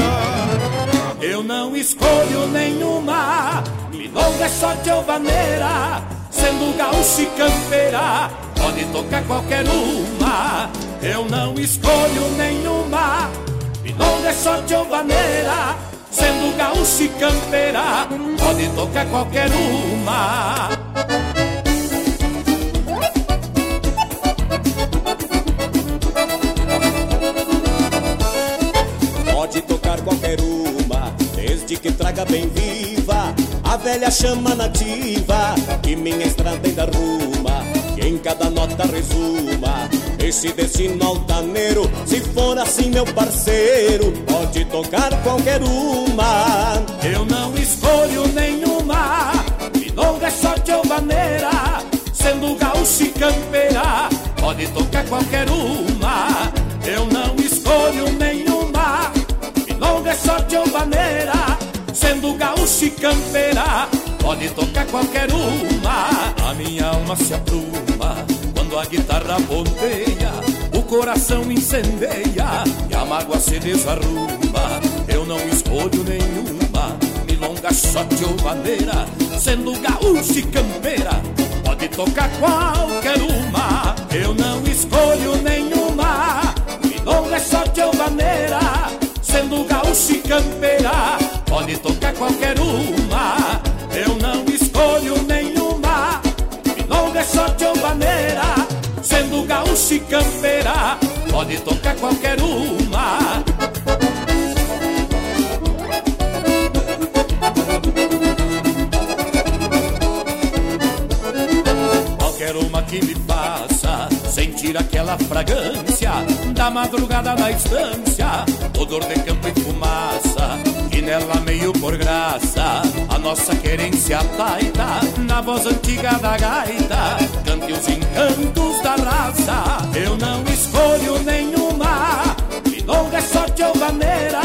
Eu não escolho nenhuma, milonga é só de alvaneira, sendo gaúcho e campeira, pode tocar qualquer uma. Eu não escolho nenhuma, milonga é só de alvaneira, sendo gaúcho e campeira, pode tocar qualquer uma. Pode tocar qualquer uma, desde que traga bem viva a velha chama nativa que minha estrada ainda ruma, que em cada nota resuma esse destino altaneiro. Se for assim, meu parceiro, pode tocar qualquer uma. Eu não escolho nenhuma, milonga é só maneira, sendo gaúcho e campeira, pode tocar qualquer uma. Eu não escolho nenhuma, milonga é só maneira, sendo gaúcho e campeira, pode tocar qualquer uma. A minha alma se apruma quando a guitarra ponteia, o coração incendeia e a mágoa se desarruma. Eu não escolho nenhuma, milonga só de maneira, sendo gaúcho e campeira, pode tocar qualquer uma. Eu não escolho nenhuma, milonga só de maneira, sendo gaúcho e campeira, pode tocar qualquer uma. Eu não escolho sendo gaúcho e campeira, pode tocar qualquer uma. Qualquer uma que me faça sentir aquela fragrância da madrugada na estância, odor de campo e fumaça, e nela meio por graça, a nossa querência taita, na voz antiga da gaita, cante os encantos da raça. Eu não escolho nenhuma, milonga é só de maneira,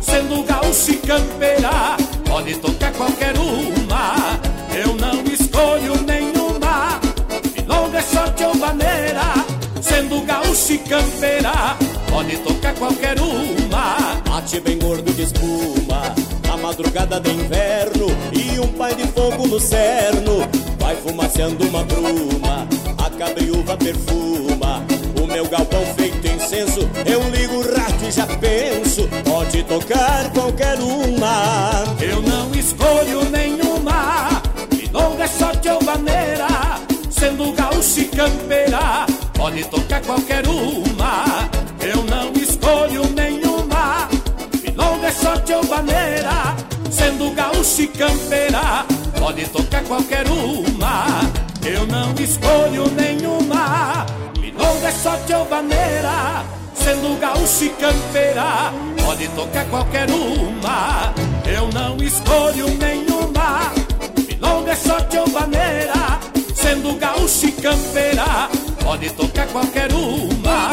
sendo gaúcho e campeira, pode tocar qualquer uma. Eu não escolho sendo gaúcho e campeira, pode tocar qualquer uma. Bate bem gordo de espuma, a madrugada de inverno e um pai de fogo no cerno. Vai fumaceando uma bruma, a cabriúva perfuma. O meu galpão feito incenso, eu ligo o rato e já penso. Pode tocar qualquer uma. Eu não escolho nenhuma, milonga é só de maneira, sendo gaúcho e campeira, pode tocar qualquer uma. Eu não escolho nenhuma, milonga é só de maneira, sendo gaúcho e campeira, pode tocar qualquer uma. Eu não escolho nenhuma, milonga é só de maneira, sendo gaúcho e campeira, pode tocar qualquer uma. Eu não escolho nenhuma, milonga é só de maneira, sendo gaúcho e campeira, pode tocar qualquer uma.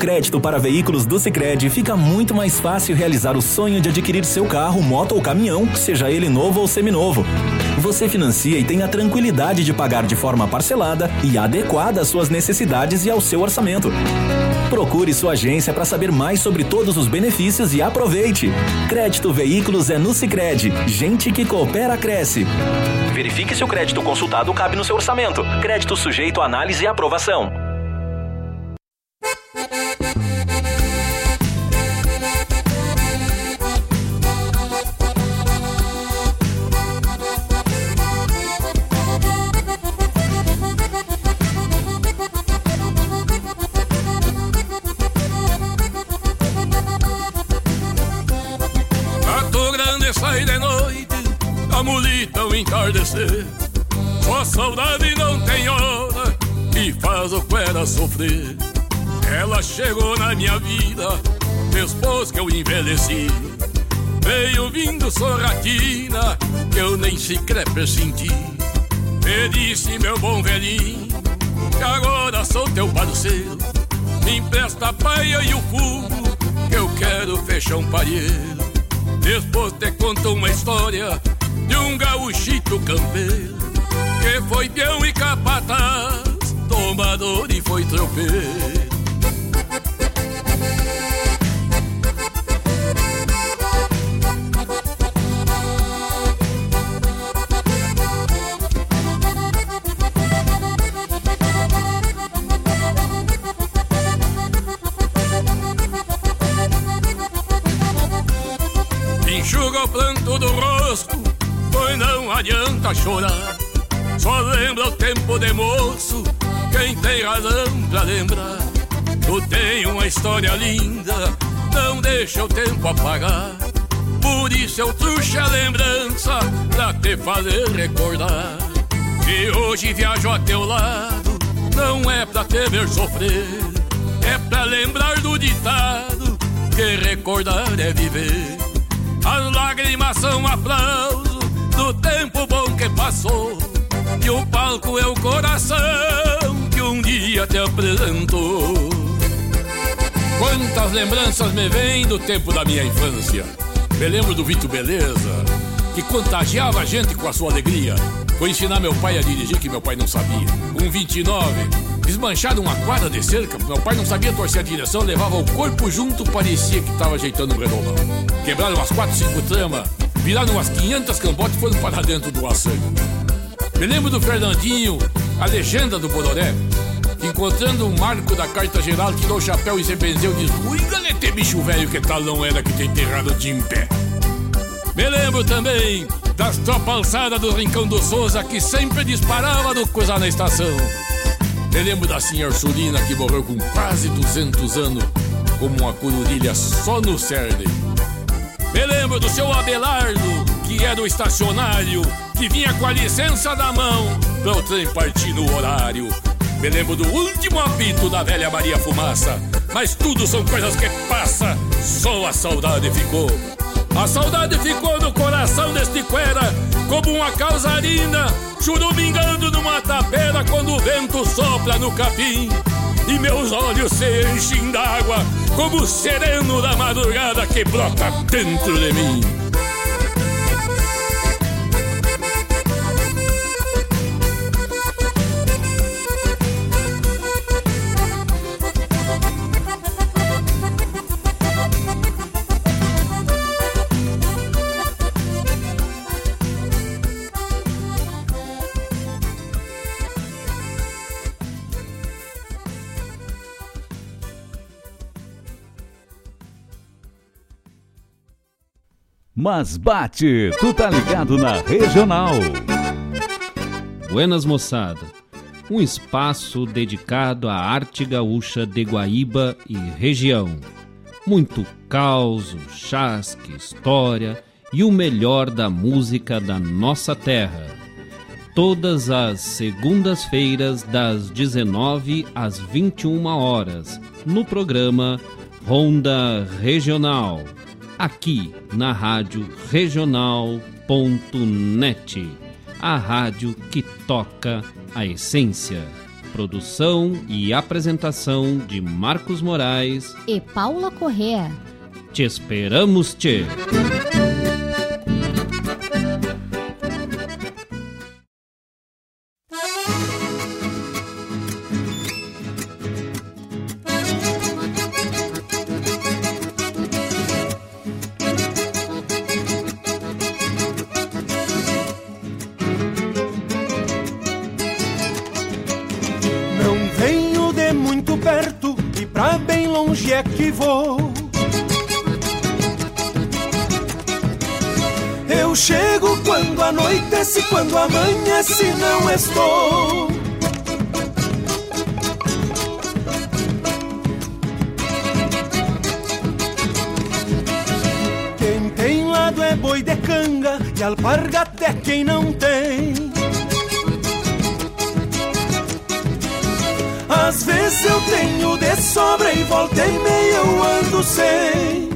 Crédito para veículos do Sicredi fica muito mais fácil realizar o sonho de adquirir seu carro, moto ou caminhão, seja ele novo ou seminovo. Você financia e tem a tranquilidade de pagar de forma parcelada e adequada às suas necessidades e ao seu orçamento. Procure sua agência para saber mais sobre todos os benefícios e aproveite. Crédito Veículos é no Sicredi. Gente que coopera cresce. Verifique se o crédito consultado cabe no seu orçamento. Crédito sujeito a análise e aprovação. Ela chegou na minha vida depois que eu envelheci. Veio vindo sorratina que eu nem sequer pressenti. Me disse, meu bom velhinho, que agora sou teu parceiro. Me empresta a paia e o fogo, que eu quero fechar um palheiro. Depois te conto uma história de um gauchito campeiro que foi peão e capataz, tomador e foi tropeiro. Enxuga o planto do rosto Pois não adianta chorar Só lembra o tempo de moço Quem tem razão pra lembrar. Tu tem uma história linda Não deixa o tempo apagar. Por isso eu trouxe a lembrança Pra te fazer recordar. Que hoje viajo a teu lado Não é pra te ver sofrer. É pra lembrar do ditado Que recordar é viver. As lágrimas são aplausos do tempo bom que passou. E o palco é o coração que um dia te apresentou. Quantas lembranças me vêm do tempo da minha infância. Me lembro do Vito Beleza, que contagiava a gente com a sua alegria. Foi ensinar meu pai a dirigir que meu pai não sabia. Um 29, desmanchado uma quadra de cerca, meu pai não sabia torcer a direção, levava o corpo junto, parecia que estava ajeitando um redomão. Quebraram umas 4, 5 tramas viraram umas 500 cambotes e foram para dentro do açougue. Me lembro do Fernandinho, a legenda do Bororé, encontrando um marco da carta geral, tirou o chapéu e se benzeu e disse: Ui, bicho velho, que tal não era que tem enterrado de em pé. Me lembro também das tropas alçadas do Rincão do Souza que sempre disparava do cruzar na estação. Me lembro da senhora Ursulina que morreu com quase 200 anos, como uma corurilha só no cerne. Me lembro do seu Abelardo, que era o estacionário, que vinha com a licença na mão pra o trem partir no horário. Me lembro do último apito da velha Maria Fumaça, mas tudo são coisas que passa, só a saudade ficou. A saudade ficou no coração deste cuera, como uma causarina, churumingando numa tapera quando o vento sopra no capim e meus olhos se enchem d'água como o sereno da madrugada que brota dentro de mim. Mas bate, tu tá ligado na regional. Buenas moçada. um espaço dedicado à arte gaúcha de Guaíba e região. Muito caos, chasque, história e o melhor da música da nossa terra. Todas as segundas-feiras, das 19 às 21 horas, no programa Ronda Regional, aqui na Rádio Regional.net, a rádio que toca a essência. Produção e apresentação de Marcos Moraes e Paula Correa. Te esperamos, te. Eu sem.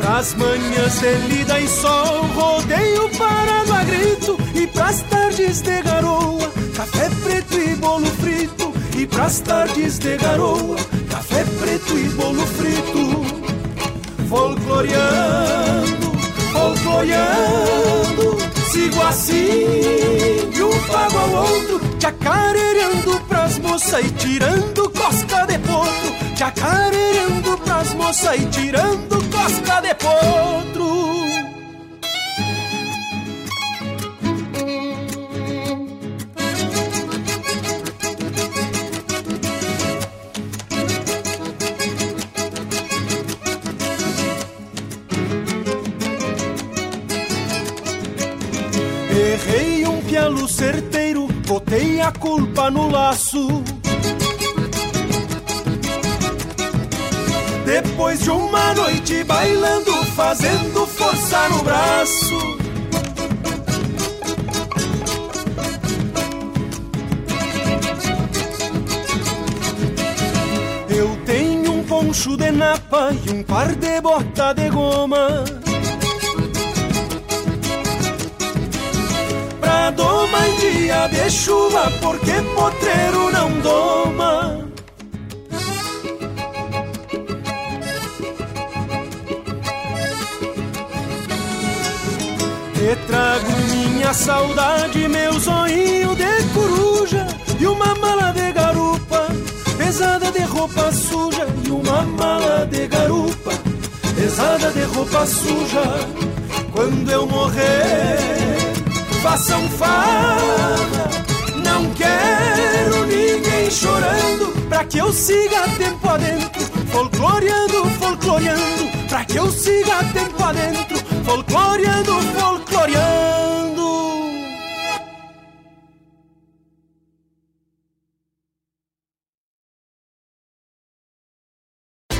Nas manhãs de lida e sol, rodeio parado a grito. E pras tardes de garoa, café preto e bolo frito. E pras tardes de garoa, café preto e bolo frito. Folcloreando, folcloreando, sigo assim de um pago ao outro. Chacareando pras moças e tirando cosca de potro. Chacareando pras moças e tirando casca de potro. No laço. Depois de uma noite bailando, fazendo força no braço. Eu tenho um poncho de napa e um par de bota de goma. De chuva, porque potreiro não doma. Te trago minha saudade, meu zoinho de coruja E uma mala de garupa, pesada de roupa suja E uma mala de garupa, pesada de roupa suja Quando eu morrer, façam farra Não quero ninguém chorando Pra que eu siga tempo adentro Folcloreando, folcloreando Pra que eu siga tempo adentro folcloreando, folcloreando.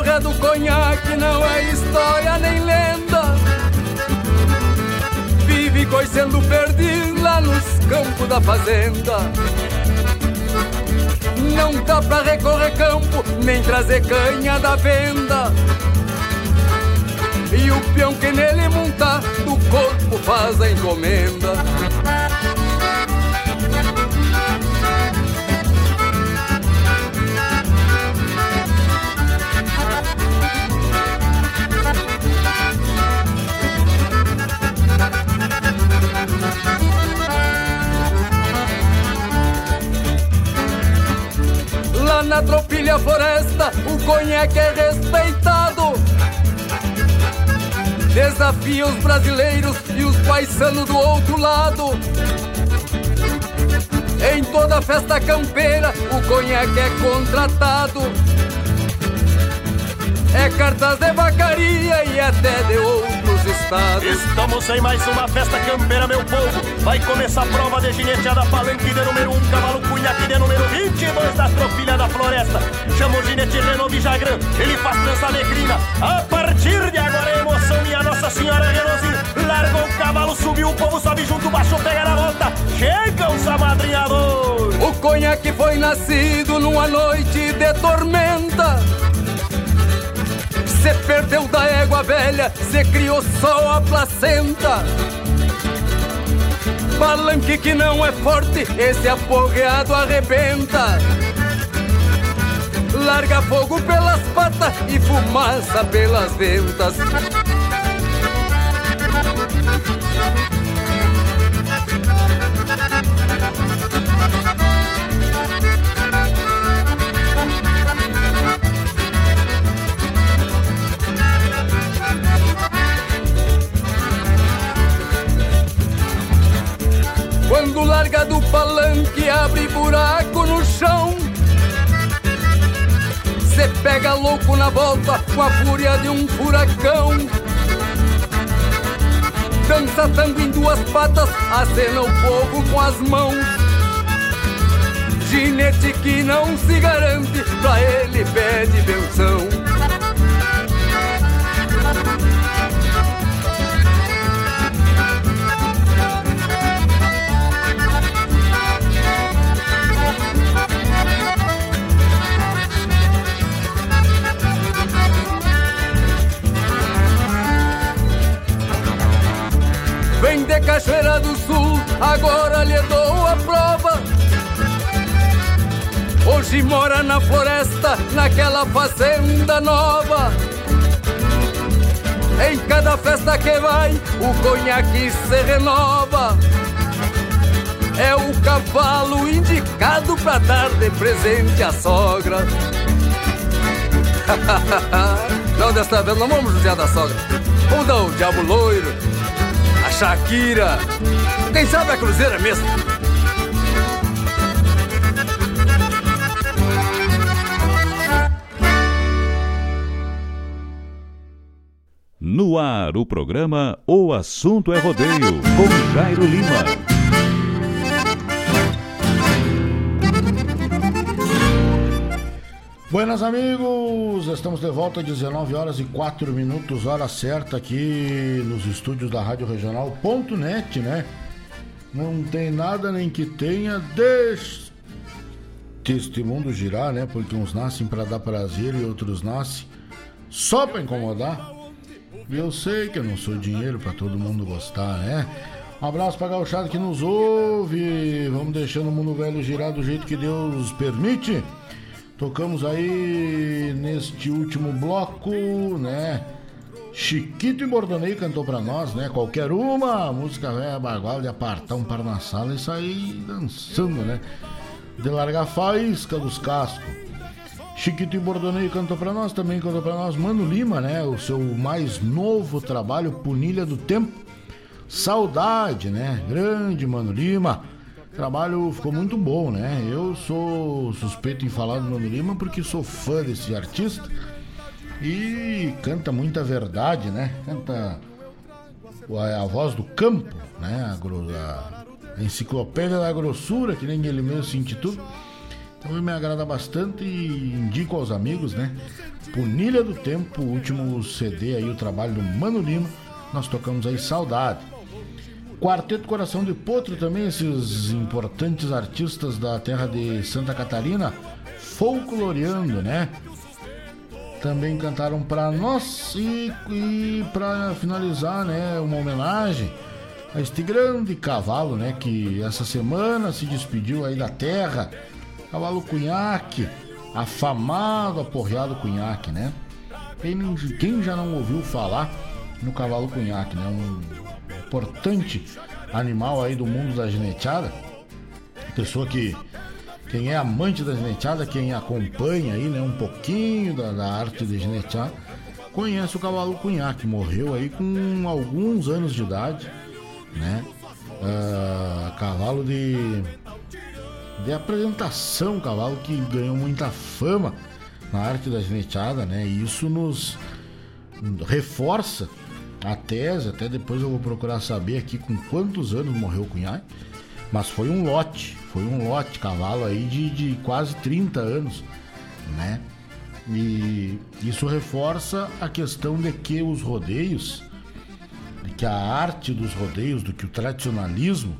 porra do conhaque não é história nem lenda. Vive coisando perdido lá nos campos da fazenda. Não dá pra recorrer campo, nem trazer canha da venda. E o peão que nele montar, do corpo faz a encomenda. Na tropilha floresta, o conhaque é respeitado. Desafia os brasileiros e os paisanos do outro lado. Em toda festa campeira, o conhaque é contratado. É cartas de vacaria e até de outros estados. Estamos em mais uma festa campeira, meu povo. Vai começar a prova de gineteada palanque de número 1, um, cavalo cunhaque de número 22 da tropilha da floresta. Chama o ginete Renault Vijagrã, ele faz trança negrina. A partir de agora é emoção, minha Nossa Senhora Renaultzinho. Largou o cavalo, subiu, o povo sobe junto, baixo, pega na volta. Chega o samadrinhador. O conhaque foi nascido numa noite de tormenta. Se perdeu da égua velha, se criou só a placenta. Palanque que não é forte, esse apogueado arrebenta. Larga fogo pelas patas e fumaça pelas ventas. Quando larga do palanque, abre buraco no chão. Cê pega louco na volta com a fúria de um furacão. Dança tango em duas patas, acena o povo com as mãos. Ginete que não se garante, pra ele pede benção. Cachoeira do Sul, agora lhe dou a prova. Hoje mora na floresta, naquela fazenda nova. Em cada festa que vai, o conhaque se renova. É o cavalo indicado pra dar de presente à sogra. não, desta vez não vamos judiar da sogra. Vamos dar o diabo loiro, Shakira, quem sabe a cruzeira mesmo. No ar, o programa O Assunto é Rodeio, com Jairo Lima. Buenas amigos, estamos de volta às 19 horas e 4 minutos, hora certa aqui nos estúdios da Rádio Regional.net, né? Não tem nada nem que tenha, deixe este mundo girar, né? Porque uns nascem para dar prazer e outros nascem só para incomodar. E eu sei que eu não sou dinheiro para todo mundo gostar, né? Um abraço pra gauchada que nos ouve. Vamos deixando o mundo velho girar do jeito que Deus permite. Tocamos aí neste último bloco, né? Chiquito e Bordonei cantou pra nós, né? Qualquer uma, música velha, bagual de apartar um par na sala e sair dançando, né? De largar faísca dos cascos. Chiquito e Bordonei cantou pra nós, também cantou pra nós Mano Lima, né? O seu mais novo trabalho, Punilha do Tempo. Saudade, né? Grande Mano Lima. O trabalho ficou muito bom, né? Eu sou suspeito em falar do Mano Lima porque sou fã desse artista e canta muita verdade, né? Canta a, a voz do campo, né? A, a enciclopédia da grossura, que nem ele mesmo se intitula. Então me agrada bastante e indico aos amigos, né? Punilha do Tempo, o último CD aí, o trabalho do Mano Lima. Nós tocamos aí Saudade. Quarteto Coração de Potro também, esses importantes artistas da terra de Santa Catarina, folcloreando, né? Também cantaram para nós e, e para finalizar, né, uma homenagem a este grande cavalo, né, que essa semana se despediu aí da terra, cavalo Cunhaque, afamado, aporreado Cunhaque, né? Quem, quem já não ouviu falar no cavalo Cunhaque, né? Um importante animal aí do mundo da geneteada. Pessoa que quem é amante da geneteada, quem acompanha aí, né, um pouquinho da, da arte de genetear, conhece o cavalo Cunhaque, morreu aí com alguns anos de idade, né? Uh, cavalo de de apresentação, cavalo que ganhou muita fama na arte da geneteada, né? E isso nos reforça a tese, até depois eu vou procurar saber aqui com quantos anos morreu o Cunhaque, mas foi um lote, foi um lote, cavalo aí de, de quase 30 anos, né? E isso reforça a questão de que os rodeios, de que a arte dos rodeios, do que o tradicionalismo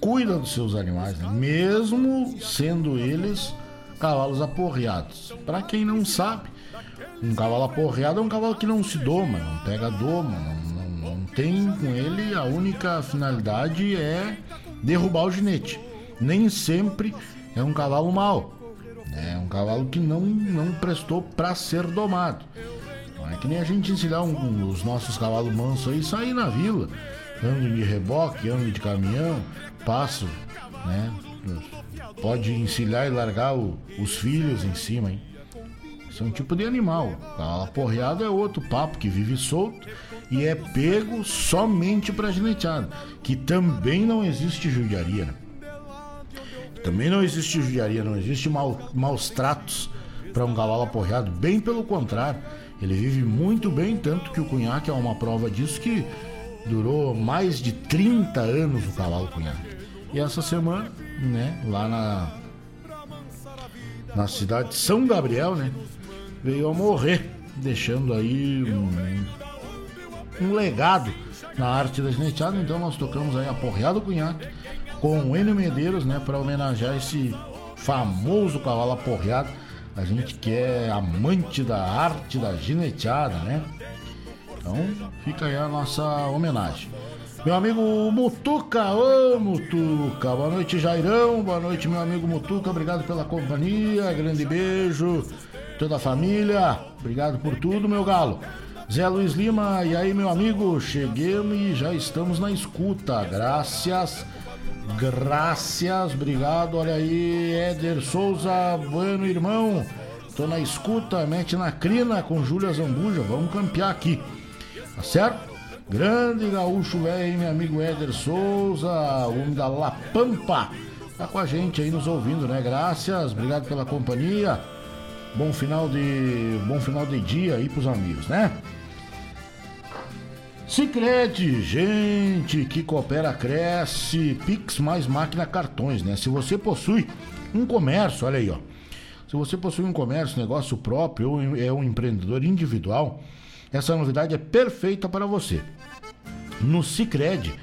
cuida dos seus animais, né? mesmo sendo eles cavalos aporreados. Para quem não sabe, um cavalo aporreado é um cavalo que não se doma, não pega doma, não, não, não tem com ele a única finalidade é derrubar o ginete. Nem sempre é um cavalo mau. É um cavalo que não, não prestou para ser domado. Não é que nem a gente ensinar um, um, os nossos cavalos mansos aí sair na vila, andam de reboque, andam de caminhão, passo, né? Pode encilhar e largar o, os filhos em cima, hein? Isso é um tipo de animal. A aporreado é outro papo que vive solto e é pego somente para gineteada, que também não existe judiaria. Né? Também não existe judiaria, não existe mal, maus tratos para um cavalo aporreado. Bem pelo contrário, ele vive muito bem, tanto que o cunhaque é uma prova disso que durou mais de 30 anos o cavalo cunhaque. E essa semana, né, lá na na cidade de São Gabriel, né, veio a morrer, deixando aí um, um legado na arte da geneteada. Então nós tocamos aí a Porreado Cunhaque com o Enio Medeiros, né, para homenagear esse famoso cavalo aporreado. A gente que é amante da arte da gineteada, né? Então fica aí a nossa homenagem. Meu amigo Mutuca, ô Mutuca, boa noite Jairão, boa noite meu amigo Mutuca, obrigado pela companhia, grande beijo, toda a família, obrigado por tudo meu galo. Zé Luiz Lima, e aí meu amigo, cheguemos e já estamos na escuta, graças, graças, obrigado, olha aí, Éder Souza, bueno irmão, tô na escuta, mete na crina com Júlia Zambuja, vamos campear aqui, tá certo? Grande gaúcho velho, meu amigo Éder Souza, homem da La Pampa, tá com a gente aí nos ouvindo, né? Graças, obrigado pela companhia. Bom final de bom final de dia aí pros amigos, né? Sicredi, gente que coopera cresce, Pix mais máquina cartões, né? Se você possui um comércio, olha aí, ó. Se você possui um comércio, negócio próprio ou é um empreendedor individual, essa novidade é perfeita para você. No Cicred,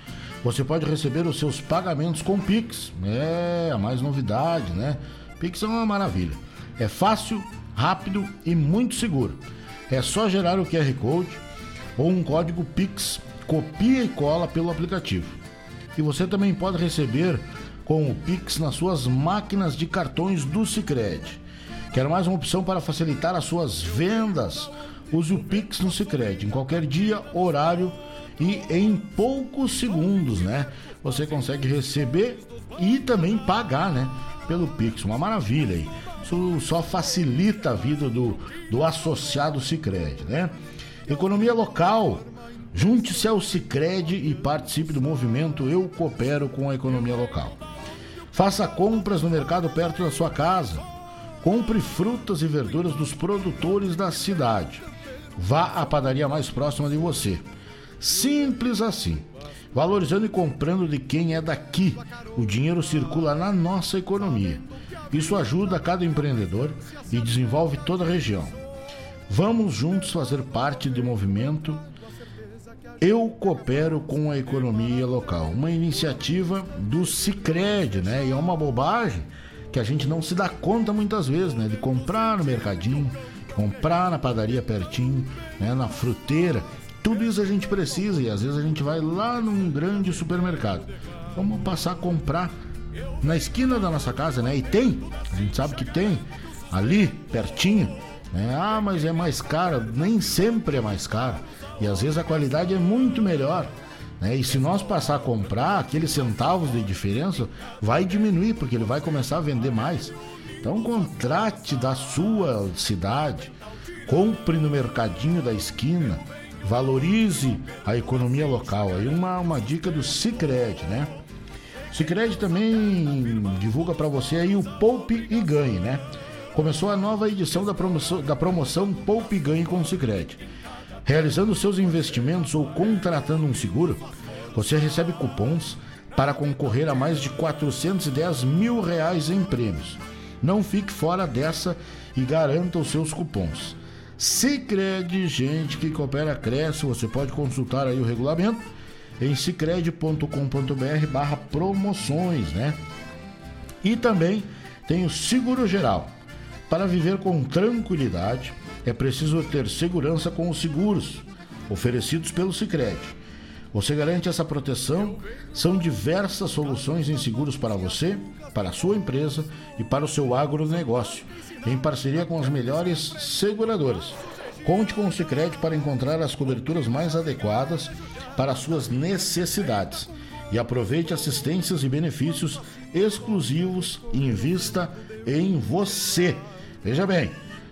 você pode receber os seus pagamentos com Pix. É a mais novidade, né? Pix é uma maravilha. É fácil, rápido e muito seguro. É só gerar o QR Code ou um código Pix, copia e cola pelo aplicativo. E você também pode receber com o Pix nas suas máquinas de cartões do Cicred. Quer mais uma opção para facilitar as suas vendas? Use o Pix no Cicred em qualquer dia, horário e em poucos segundos, né? Você consegue receber e também pagar, né? Pelo Pix, uma maravilha aí. Isso só facilita a vida do, do associado Cicred, né? Economia local. Junte-se ao Cicred e participe do movimento Eu Coopero com a Economia Local. Faça compras no mercado perto da sua casa. Compre frutas e verduras dos produtores da cidade. Vá à padaria mais próxima de você. Simples assim. Valorizando e comprando de quem é daqui. O dinheiro circula na nossa economia. Isso ajuda cada empreendedor e desenvolve toda a região. Vamos juntos fazer parte do movimento Eu coopero com a economia local, uma iniciativa do Cicred, né? E é uma bobagem que a gente não se dá conta muitas vezes, né? De comprar no mercadinho, comprar na padaria pertinho, né? Na fruteira. Tudo isso a gente precisa e às vezes a gente vai lá num grande supermercado. Vamos passar a comprar na esquina da nossa casa, né? E tem, a gente sabe que tem ali pertinho, né? Ah, mas é mais caro, nem sempre é mais caro. E às vezes a qualidade é muito melhor. Né? E se nós passar a comprar, aqueles centavos de diferença vai diminuir, porque ele vai começar a vender mais. Então contrate da sua cidade, compre no mercadinho da esquina, valorize a economia local. Aí uma, uma dica do Cicred, né? Cicred também divulga para você aí o Poupe e Ganhe, né? Começou a nova edição da promoção, da promoção Poupe e Ganhe com o Cicred. Realizando seus investimentos ou contratando um seguro, você recebe cupons para concorrer a mais de 410 mil reais em prêmios. Não fique fora dessa e garanta os seus cupons. Cicred, gente que coopera cresce, você pode consultar aí o regulamento em cicred.com.br barra promoções, né? E também tem o seguro geral. Para viver com tranquilidade, é preciso ter segurança com os seguros oferecidos pelo Cicred. Você garante essa proteção? São diversas soluções em seguros para você, para a sua empresa e para o seu agronegócio, em parceria com as melhores seguradoras. Conte com o Cicred para encontrar as coberturas mais adequadas para suas necessidades. E aproveite assistências e benefícios exclusivos invista em você. Veja bem,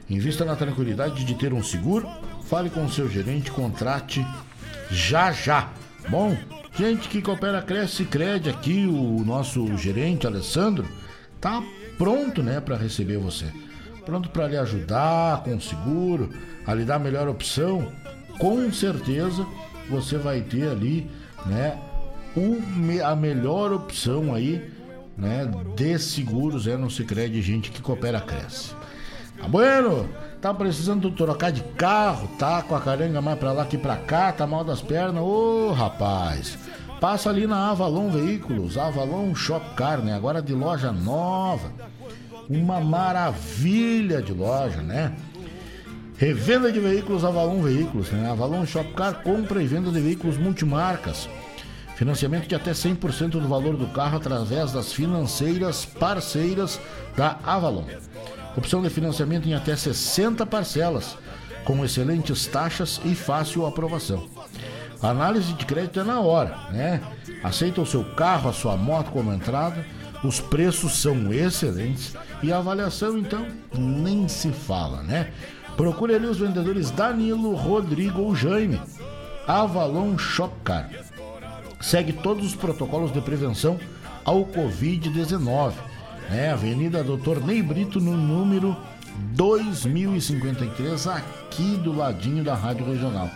invista na tranquilidade de ter um seguro, fale com o seu gerente, contrate já já. Bom, gente que coopera Cresce Cred aqui, o nosso gerente Alessandro, tá pronto, né, para receber você. Pronto para lhe ajudar com o seguro, a lhe dar a melhor opção. Com certeza você vai ter ali, né, o, a melhor opção aí, né, de seguros é no Sicredi gente que coopera cresce. Tá bueno? Tá precisando trocar de carro, tá com a caranga mais pra lá que pra cá, tá mal das pernas, ô rapaz. Passa ali na Avalon Veículos, Avalon Shop Car, né? Agora de loja nova. Uma maravilha de loja, né? Revenda de veículos Avalon Veículos, né? Avalon Shopcar compra e venda de veículos multimarcas. Financiamento de até 100% do valor do carro através das financeiras parceiras da Avalon. Opção de financiamento em até 60 parcelas, com excelentes taxas e fácil aprovação. Análise de crédito é na hora, né? Aceita o seu carro, a sua moto como entrada, os preços são excelentes e a avaliação então nem se fala, né? Procure ali os vendedores Danilo, Rodrigo ou Jaime. Avalon Shopcar. Segue todos os protocolos de prevenção ao Covid-19. É, Avenida Doutor Ney Brito, no número 2053, aqui do ladinho da Rádio Regional,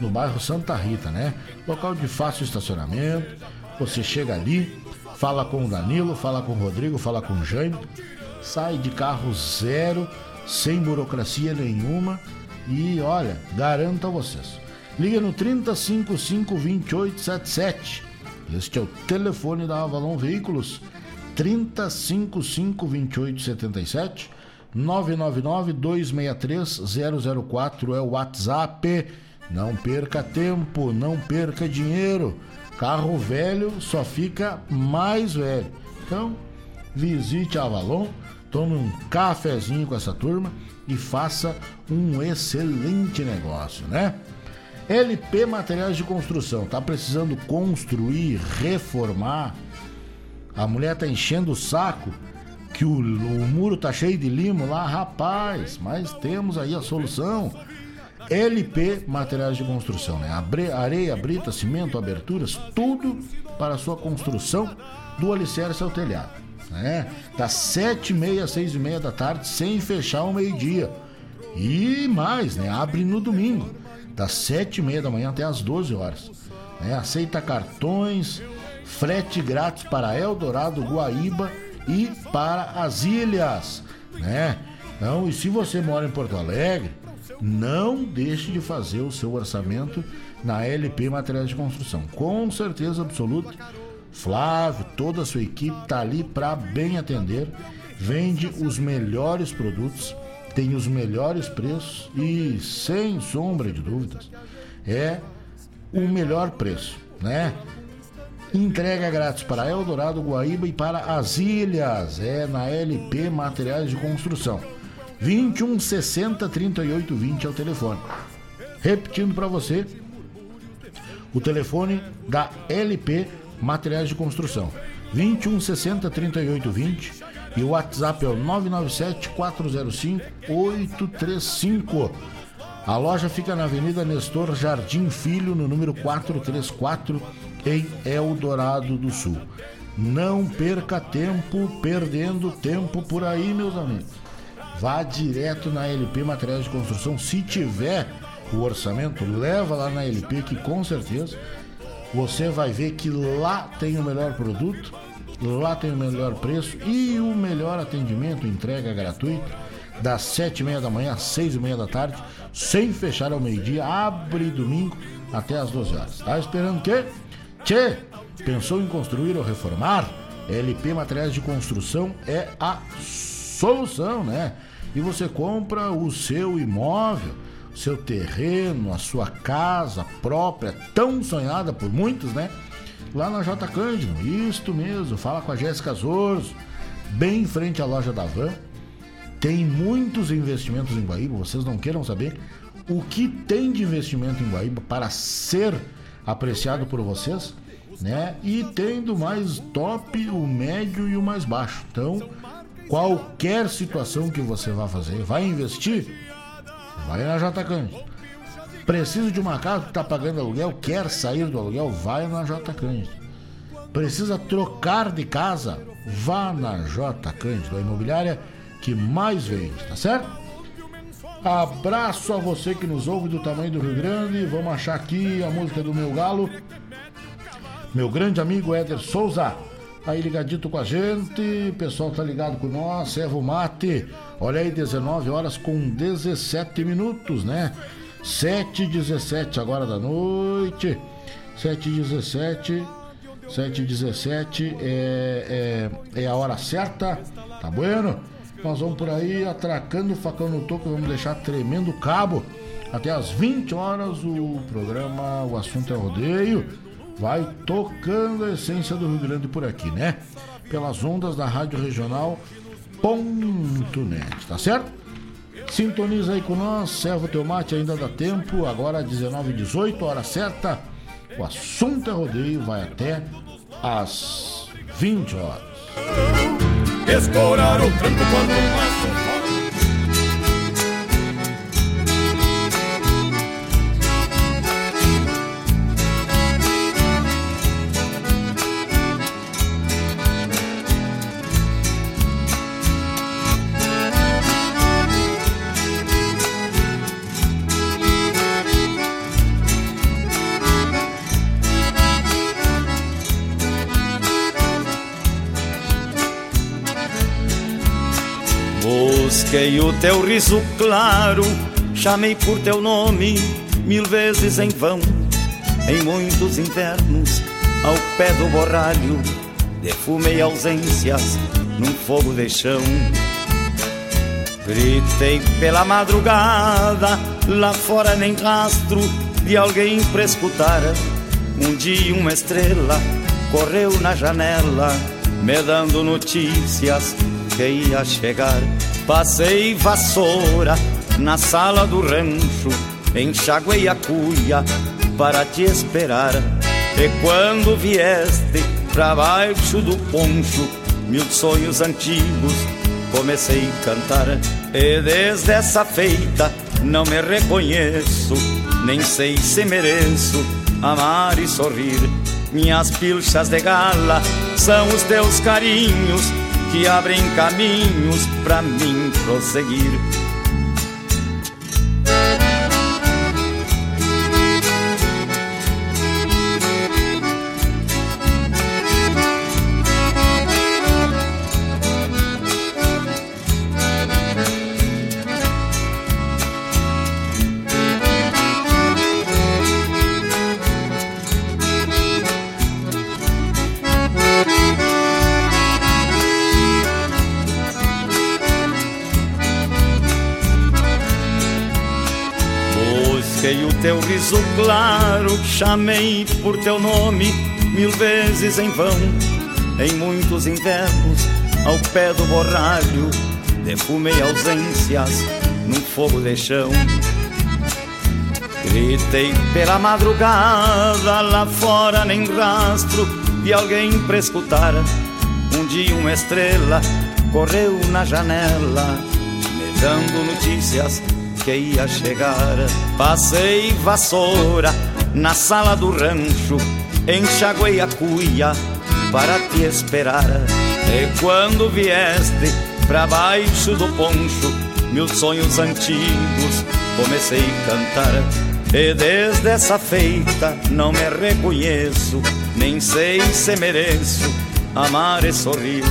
no bairro Santa Rita, né? Local de fácil estacionamento. Você chega ali, fala com o Danilo, fala com o Rodrigo, fala com o Jaime, sai de carro zero sem burocracia nenhuma e olha, garanto a vocês. Liga no 355 2877. Este é o telefone da Avalon Veículos. 355 2877 999 263 004 é o WhatsApp. Não perca tempo, não perca dinheiro. Carro velho só fica mais velho. Então, visite a Avalon tome um cafezinho com essa turma e faça um excelente negócio, né? LP Materiais de Construção, tá precisando construir, reformar? A mulher tá enchendo o saco que o, o muro tá cheio de limo lá, rapaz, mas temos aí a solução. LP Materiais de Construção, né? Areia, brita, cimento, aberturas, tudo para a sua construção do alicerce ao telhado né? Das sete e meia seis e meia da tarde, sem fechar o meio-dia. E mais, né? Abre no domingo, das sete e meia da manhã até as 12 horas. Né? Aceita cartões, frete grátis para Eldorado, Guaíba e para as ilhas, né? Então, e se você mora em Porto Alegre, não deixe de fazer o seu orçamento na LP Materiais de Construção. Com certeza absoluta, Flávio, toda a sua equipe está ali para bem atender, vende os melhores produtos, tem os melhores preços e sem sombra de dúvidas é o melhor preço, né? Entrega grátis para Eldorado, Guaíba e para as ilhas. É na LP Materiais de Construção. 21 60 38 20 é o telefone. Repetindo para você, o telefone da LP Materiais de Construção. 21 60 38 20 e o WhatsApp é o 997 405 835. A loja fica na Avenida Nestor Jardim Filho, no número 434, em Eldorado do Sul. Não perca tempo perdendo tempo por aí, meus amigos. Vá direto na LP Materiais de Construção. Se tiver o orçamento, leva lá na LP que com certeza você vai ver que lá tem o melhor produto, lá tem o melhor preço e o melhor atendimento, entrega gratuita das sete e meia da manhã às seis e meia da tarde, sem fechar ao meio-dia, abre domingo até às 12 horas. Tá esperando o quê? Tchê, pensou em construir ou reformar? LP Materiais de Construção é a solução, né? E você compra o seu imóvel, seu terreno, a sua casa própria, tão sonhada por muitos, né? Lá na J Cândido, isto mesmo, fala com a Jéssica Zorzo, bem em frente à loja da Van. Tem muitos investimentos em Guaíba, vocês não queiram saber o que tem de investimento em Guaíba para ser apreciado por vocês, né? E tem do mais top, o médio e o mais baixo. Então, qualquer situação que você vá fazer, vai investir, vai na J Cândido. Precisa de uma casa que está pagando aluguel, quer sair do aluguel, vai na J Cândido. Precisa trocar de casa, vá na J Cândido, a imobiliária que mais vende, tá certo? Abraço a você que nos ouve do tamanho do Rio Grande. Vamos achar aqui a música do meu galo. Meu grande amigo Éder Souza. Aí ligadito com a gente, o pessoal tá ligado com nós, servo mate. Olha aí, 19 horas com 17 minutos, né? 7 e 17 agora da noite. 7 e 17. 7 e 17 é, é, é a hora certa, tá bueno? Nós vamos por aí atracando o facão no toco, vamos deixar tremendo cabo. Até às 20 horas o programa O Assunto é Rodeio vai tocando a essência do Rio Grande por aqui, né? Pelas ondas da Rádio Regional .net, tá certo? Sintoniza aí com nós, serva teu mate, ainda dá tempo, agora 19 h 18 hora certa. O assunto é rodeio, vai até às 20 horas. O tranco quando o maço Busquei o teu riso claro, chamei por teu nome mil vezes em vão. Em muitos invernos, ao pé do borralho, defumei ausências num fogo de chão. Gritei pela madrugada, lá fora nem rastro de alguém pra escutar. Um dia uma estrela correu na janela, me dando notícias que ia chegar. Passei vassoura na sala do rancho, enxaguei a cuia para te esperar. E quando vieste pra baixo do poncho, mil sonhos antigos comecei a cantar. E desde essa feita não me reconheço, nem sei se mereço amar e sorrir. Minhas pilchas de gala são os teus carinhos que abrem caminhos para mim prosseguir. Teu riso claro, chamei por teu nome mil vezes em vão. Em muitos invernos, ao pé do borralho, defumei ausências num fogo de chão. Gritei pela madrugada, lá fora nem rastro de alguém pra escutar. Um dia uma estrela correu na janela, me dando notícias que ia chegar. Passei vassoura na sala do rancho, enxaguei a cuia para te esperar. E quando vieste pra baixo do poncho, meus sonhos antigos comecei a cantar. E desde essa feita não me reconheço, nem sei se mereço amar e sorrir.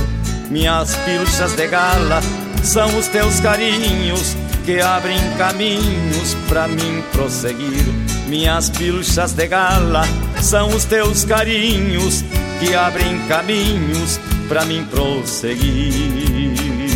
Minhas pilchas de gala são os teus carinhos que abrem caminhos para mim prosseguir. Minhas pilchas de gala são os teus carinhos que abrem caminhos para mim prosseguir.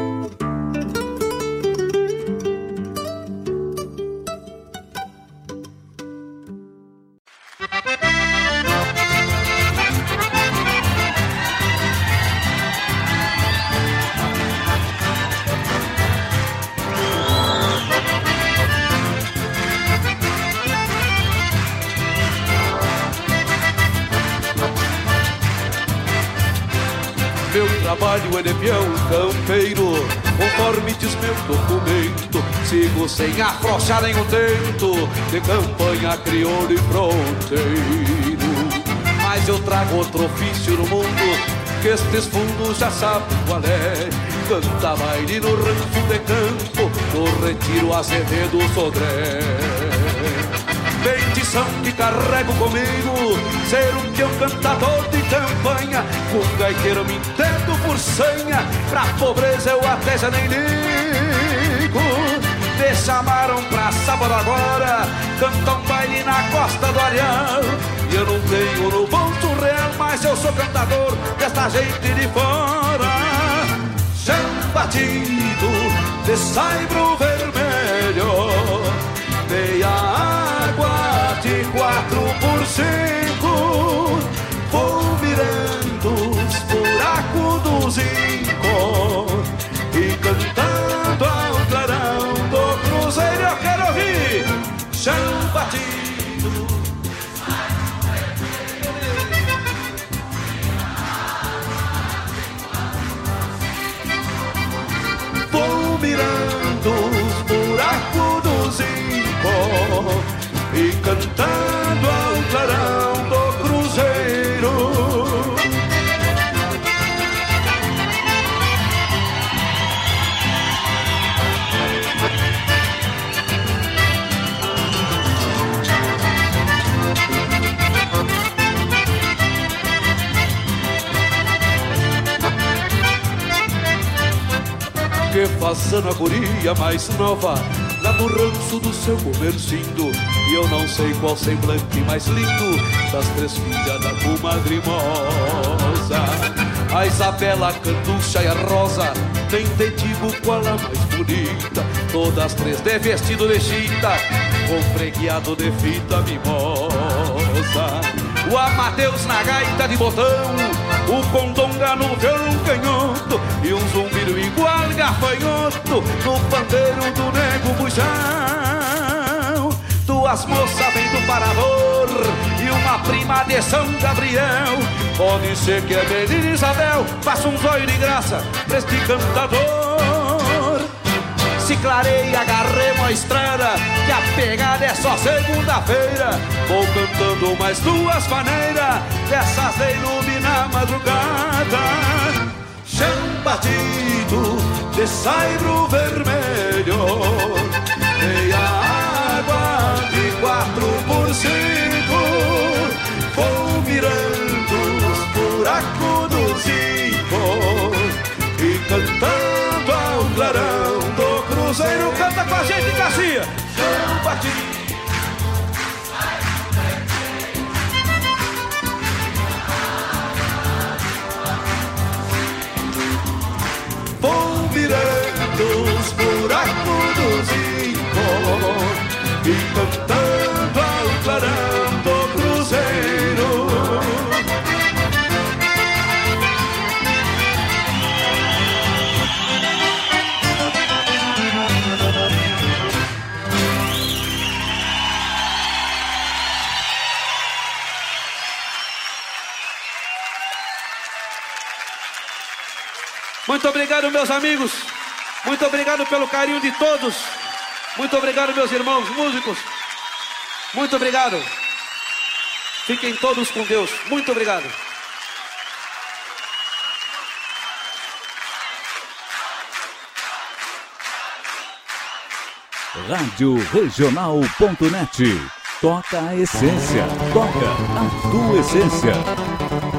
Diz meu documento. Sigo sem afrouxar nenhum tento De campanha crioulo e fronteiro. Mas eu trago outro ofício no mundo Que estes fundos já sabem qual é. Canta baile no rancho de campo No retiro Azevedo Sodré bendição que carrego comigo. Ser um peão cantador de campanha. Com gaiteiro me entendo por senha. Pra pobreza eu até já nem ligo. Me chamaram pra sábado agora. Cantar um baile na costa do Areal. E eu não tenho no bolso real Mas eu sou cantador desta gente de fora. Chão batido de saibro vermelho. Meia de quatro por cinco. Vou virando os buracos do zinco E cantando ao clarão do cruzeiro. Eu quero ouvir. Chão batido. Vou mirando os buracos do zinco e cantando ao clarão do cruzeiro. Que faça na guria mais nova Lá no ranço do seu comercindo E eu não sei qual semblante mais lindo Das três filhas da comadre moça A Isabela, a Canducha e a Rosa Nem te digo qual a mais bonita. Todas três de vestido de chita Com fregueado de fita mimosa. O Amadeus na gaita de botão O Condonga no violão canhoto E um zumbido igual gafanhoto No pandeiro do nego buchão Duas moças vêm do parador E uma prima de São Gabriel. Pode ser que a menina Isabel faça um zóio de graça pra este cantador. Se clareia, agarremos a estrada, que a pegada é só segunda-feira. Vou cantando mais duas maneiras, dessas de iluminar a madrugada. Chão batido de saibro vermelho, meia quatro por cinco. Vou mirando os buracos do zinco e cantando ao clarão do cruzeiro. Canta com a gente, Garcia! Chão batido. Vou mirando cantando ao clarão do cruzeiro. Muito obrigado, meus amigos. Muito obrigado pelo carinho de todos. Muito obrigado, meus irmãos músicos. Muito obrigado. Fiquem todos com Deus. Muito obrigado. Rádio. Toca a essência. Toca a tua essência.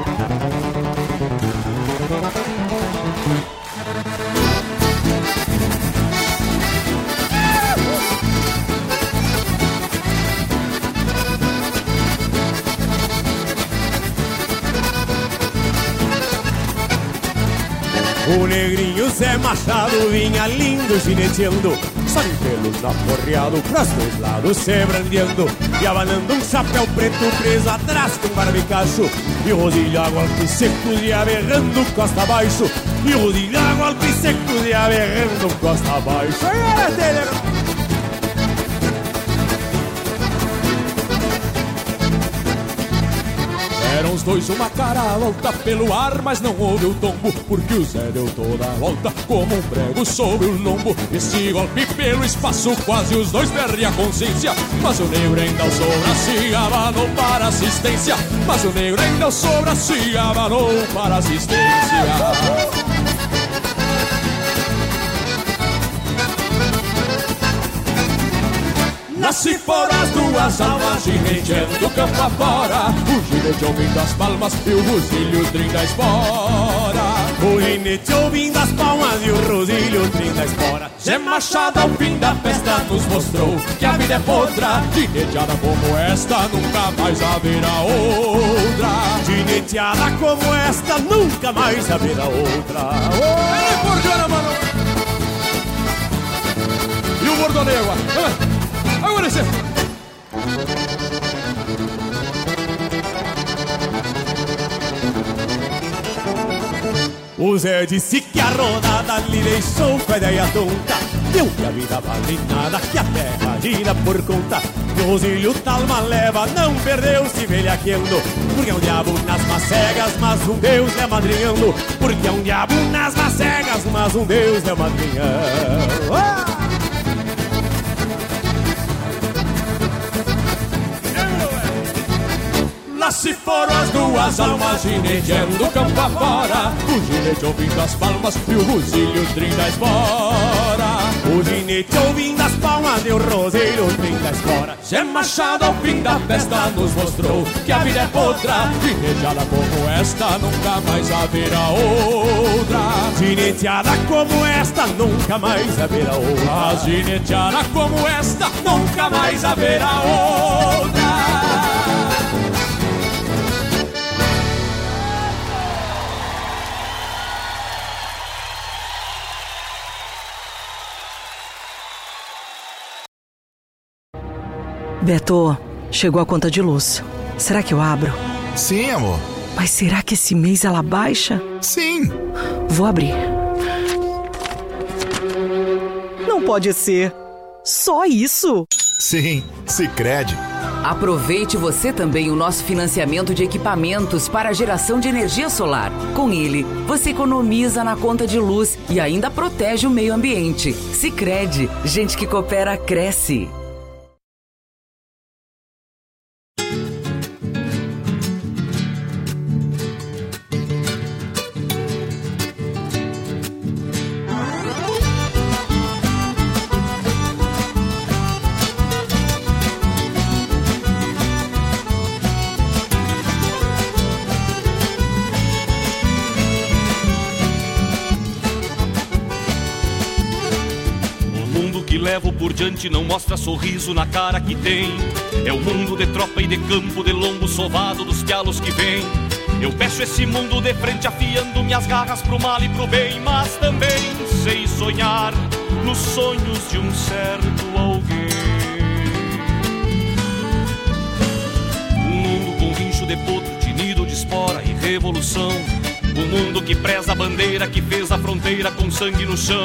O negrinho Zé Machado vinha lindo gineteando de pelos aporreado pros dois lados se brandeando E abanando um chapéu preto preso atrás com barbicacho E o rodilho golpe seco e aberrando costa abaixo E o rodilho golpe seco e aberrando costa abaixo Aí, Eram os dois uma cara alta pelo ar, mas não houve o tombo, porque o Zé deu toda a volta como um prego sobre o lombo. Esse golpe pelo espaço, quase os dois perdem a consciência. Mas o negro ainda sobra se abanou para assistência. Mas o negro ainda sobra se abanou para assistência. Nasce por as duas almas, gineteando campo afora O ginete ouvindo as palmas e o rosilho trinda a espora O ginete ouvindo as palmas e o rosilho trinda a espora Zé Machado ao fim da festa nos mostrou que a vida é podra Gineteada como esta nunca mais haverá outra Gineteada como esta nunca mais haverá outra oh! mano! E o bordoneio, Agora sim! O Zé disse que a rodada lhe deixou com a ideia tonta Deu que a vida vale nada, que a terra gira por conta. E o Rosilho Talma leva, não perdeu-se velhaqueando Porque é um diabo nas macegas, mas um Deus é madrinhando. Porque é um diabo nas macegas, mas um Deus é madrinhando Lá se foram as duas almas gineteando campo afora O ginete ouvindo as palmas e o rosilho trinta espora. O ginete ouvindo as palmas e o rosilho trinta espora. Zé Machado ao fim da festa nos mostrou que a vida é outra Gineteada como esta nunca mais haverá outra. Gineteada como esta nunca mais haverá outra. Gineteada como esta nunca mais haverá outra Beto, chegou a conta de luz. Será que eu abro? Sim, amor. Mas será que esse mês ela baixa? Sim. Vou abrir. Não pode ser. Só isso? Sim, Sicredi Aproveite você também o nosso financiamento de equipamentos para a geração de energia solar. Com ele, você economiza na conta de luz e ainda protege o meio ambiente. Sicredi, gente que coopera cresce. Diante não mostra sorriso na cara que tem. É o mundo de tropa e de campo, de lombo sovado dos pialos que vem. Eu peço esse mundo de frente, afiando minhas garras pro mal e pro bem, mas também sei sonhar nos sonhos de um certo alguém. Um mundo com rincho de potro, tinido de espora e revolução. Um mundo que preza a bandeira que fez a fronteira com sangue no chão.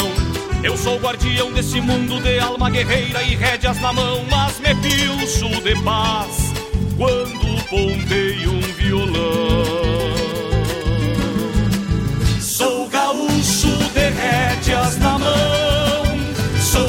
Eu sou o guardião desse mundo de alma guerreira e rédeas na mão, mas me pilcho de paz quando ponteio um violão. Sou gaúcho de rédeas na mão, sou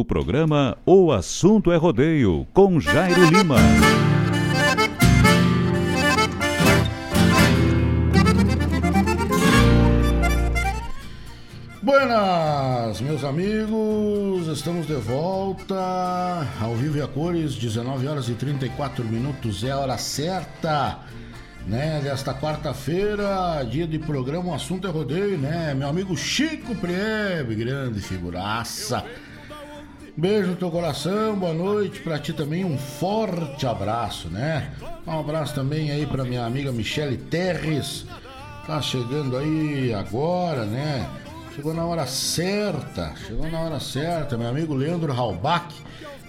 No ar, o programa O Assunto é Rodeio, com Jairo Lima. Buenas, meus amigos, estamos de volta ao vivo e a cores, 19 horas e 34 minutos, é a hora certa, né, desta quarta-feira, dia de programa, o assunto é rodeio, né, meu amigo Chico Priebe, grande figuraça, Beijo no teu coração, boa noite para ti também, um forte abraço, né? Um abraço também aí para minha amiga Michele Terres, tá chegando aí agora, né? Chegou na hora certa, chegou na hora certa, meu amigo Leandro Halbach.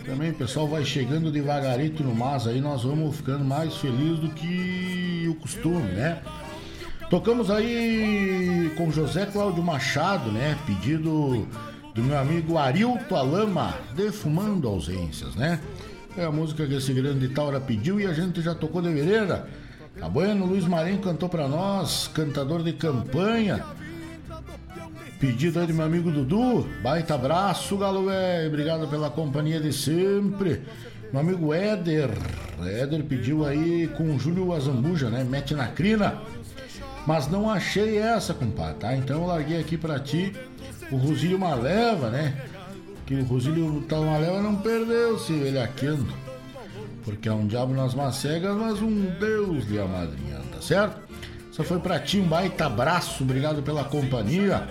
Também o pessoal vai chegando devagarito no mas aí, nós vamos ficando mais felizes do que o costume, né? Tocamos aí com José Cláudio Machado, né? Pedido do meu amigo Arilto Alama, Defumando Ausências, né? É a música que esse grande Taura pediu e a gente já tocou de vereira. Tá bueno, Luiz Marinho cantou para nós, cantador de campanha. Pedido aí do meu amigo Dudu. Baita abraço, galo velho. Obrigado pela companhia de sempre. Meu amigo Éder. Éder pediu aí com o Júlio Azambuja, né? Mete na crina. Mas não achei essa, compadre, tá? Então eu larguei aqui para ti o Rosilho Maleva, né? Que o Rosilho tá Maleva não perdeu-se ele aquendo. Porque é um diabo nas macegas, mas um Deus lhe amadrinhando, tá certo? Só foi pra ti um baita abraço, obrigado pela companhia.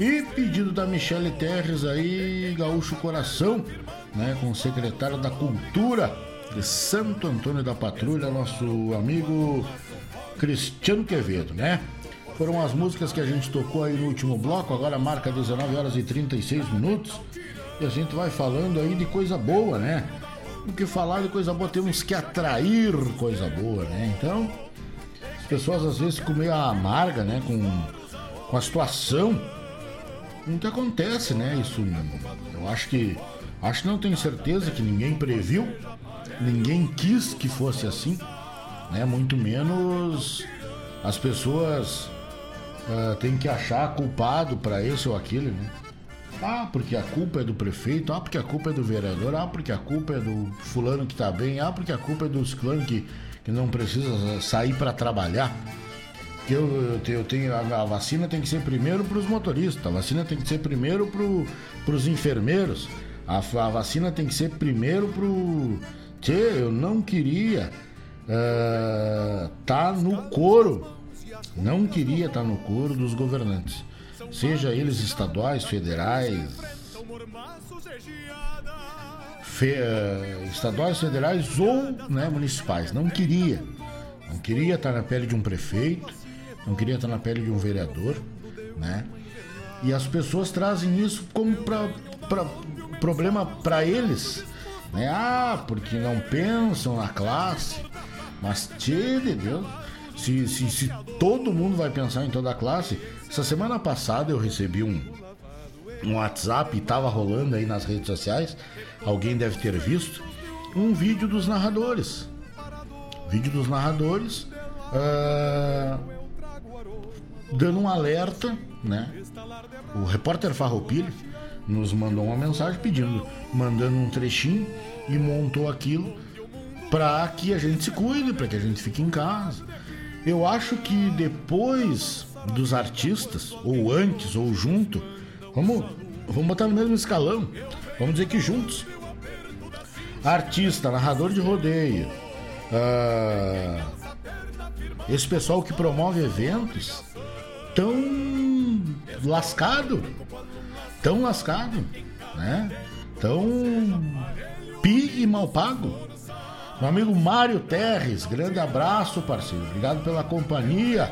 E pedido da Michele Terres aí, Gaúcho Coração, né? Com o secretário da Cultura de Santo Antônio da Patrulha, nosso amigo Cristiano Quevedo, né? Foram as músicas que a gente tocou aí no último bloco, agora marca 19 horas e 36 minutos. E a gente vai falando aí de coisa boa, né? Porque falar de coisa boa temos que atrair coisa boa, né? Então, as pessoas às vezes ficam meio amarga, né? Com, com a situação. O que acontece, né? Isso eu acho que. Acho que não tenho certeza que ninguém previu, ninguém quis que fosse assim, né? Muito menos as pessoas uh, têm que achar culpado para esse ou aquele, né? Ah, porque a culpa é do prefeito, ah, porque a culpa é do vereador, ah, porque a culpa é do fulano que tá bem, ah, porque a culpa é dos clãs que, que não precisa sair para trabalhar. Eu, eu, eu tenho a, vacina tem que ser primeiro para os motoristas, a vacina tem que ser primeiro para os enfermeiros, a, a, vacina tem que ser primeiro para o. Eu não queria uh, tá no coro, não queria estar no coro dos governantes seja eles estaduais, federais, fe, uh, estaduais, federais ou né, municipais. Não queria. Não queria estar na pele de um prefeito, não queria estar na pele de um vereador, né? E as pessoas trazem isso como pra, pra problema para eles, né? Ah, porque não pensam na classe. Mas, tchê de Deus, se, se, se todo mundo vai pensar em toda a classe, essa semana passada eu recebi um, um WhatsApp estava rolando aí nas redes sociais, alguém deve ter visto, um vídeo dos narradores. Vídeo dos narradores uh, dando um alerta, né? O repórter Farroupilha nos mandou uma mensagem pedindo, mandando um trechinho e montou aquilo para que a gente se cuide, para que a gente fique em casa. Eu acho que depois dos artistas, ou antes, ou junto, vamos, vamos botar no mesmo escalão. Vamos dizer que juntos. Artista, narrador de rodeio, uh, esse pessoal que promove eventos, tão lascado, tão lascado, né? Tão pi e mal pago. Meu amigo Mário Terres, grande abraço, parceiro. Obrigado pela companhia.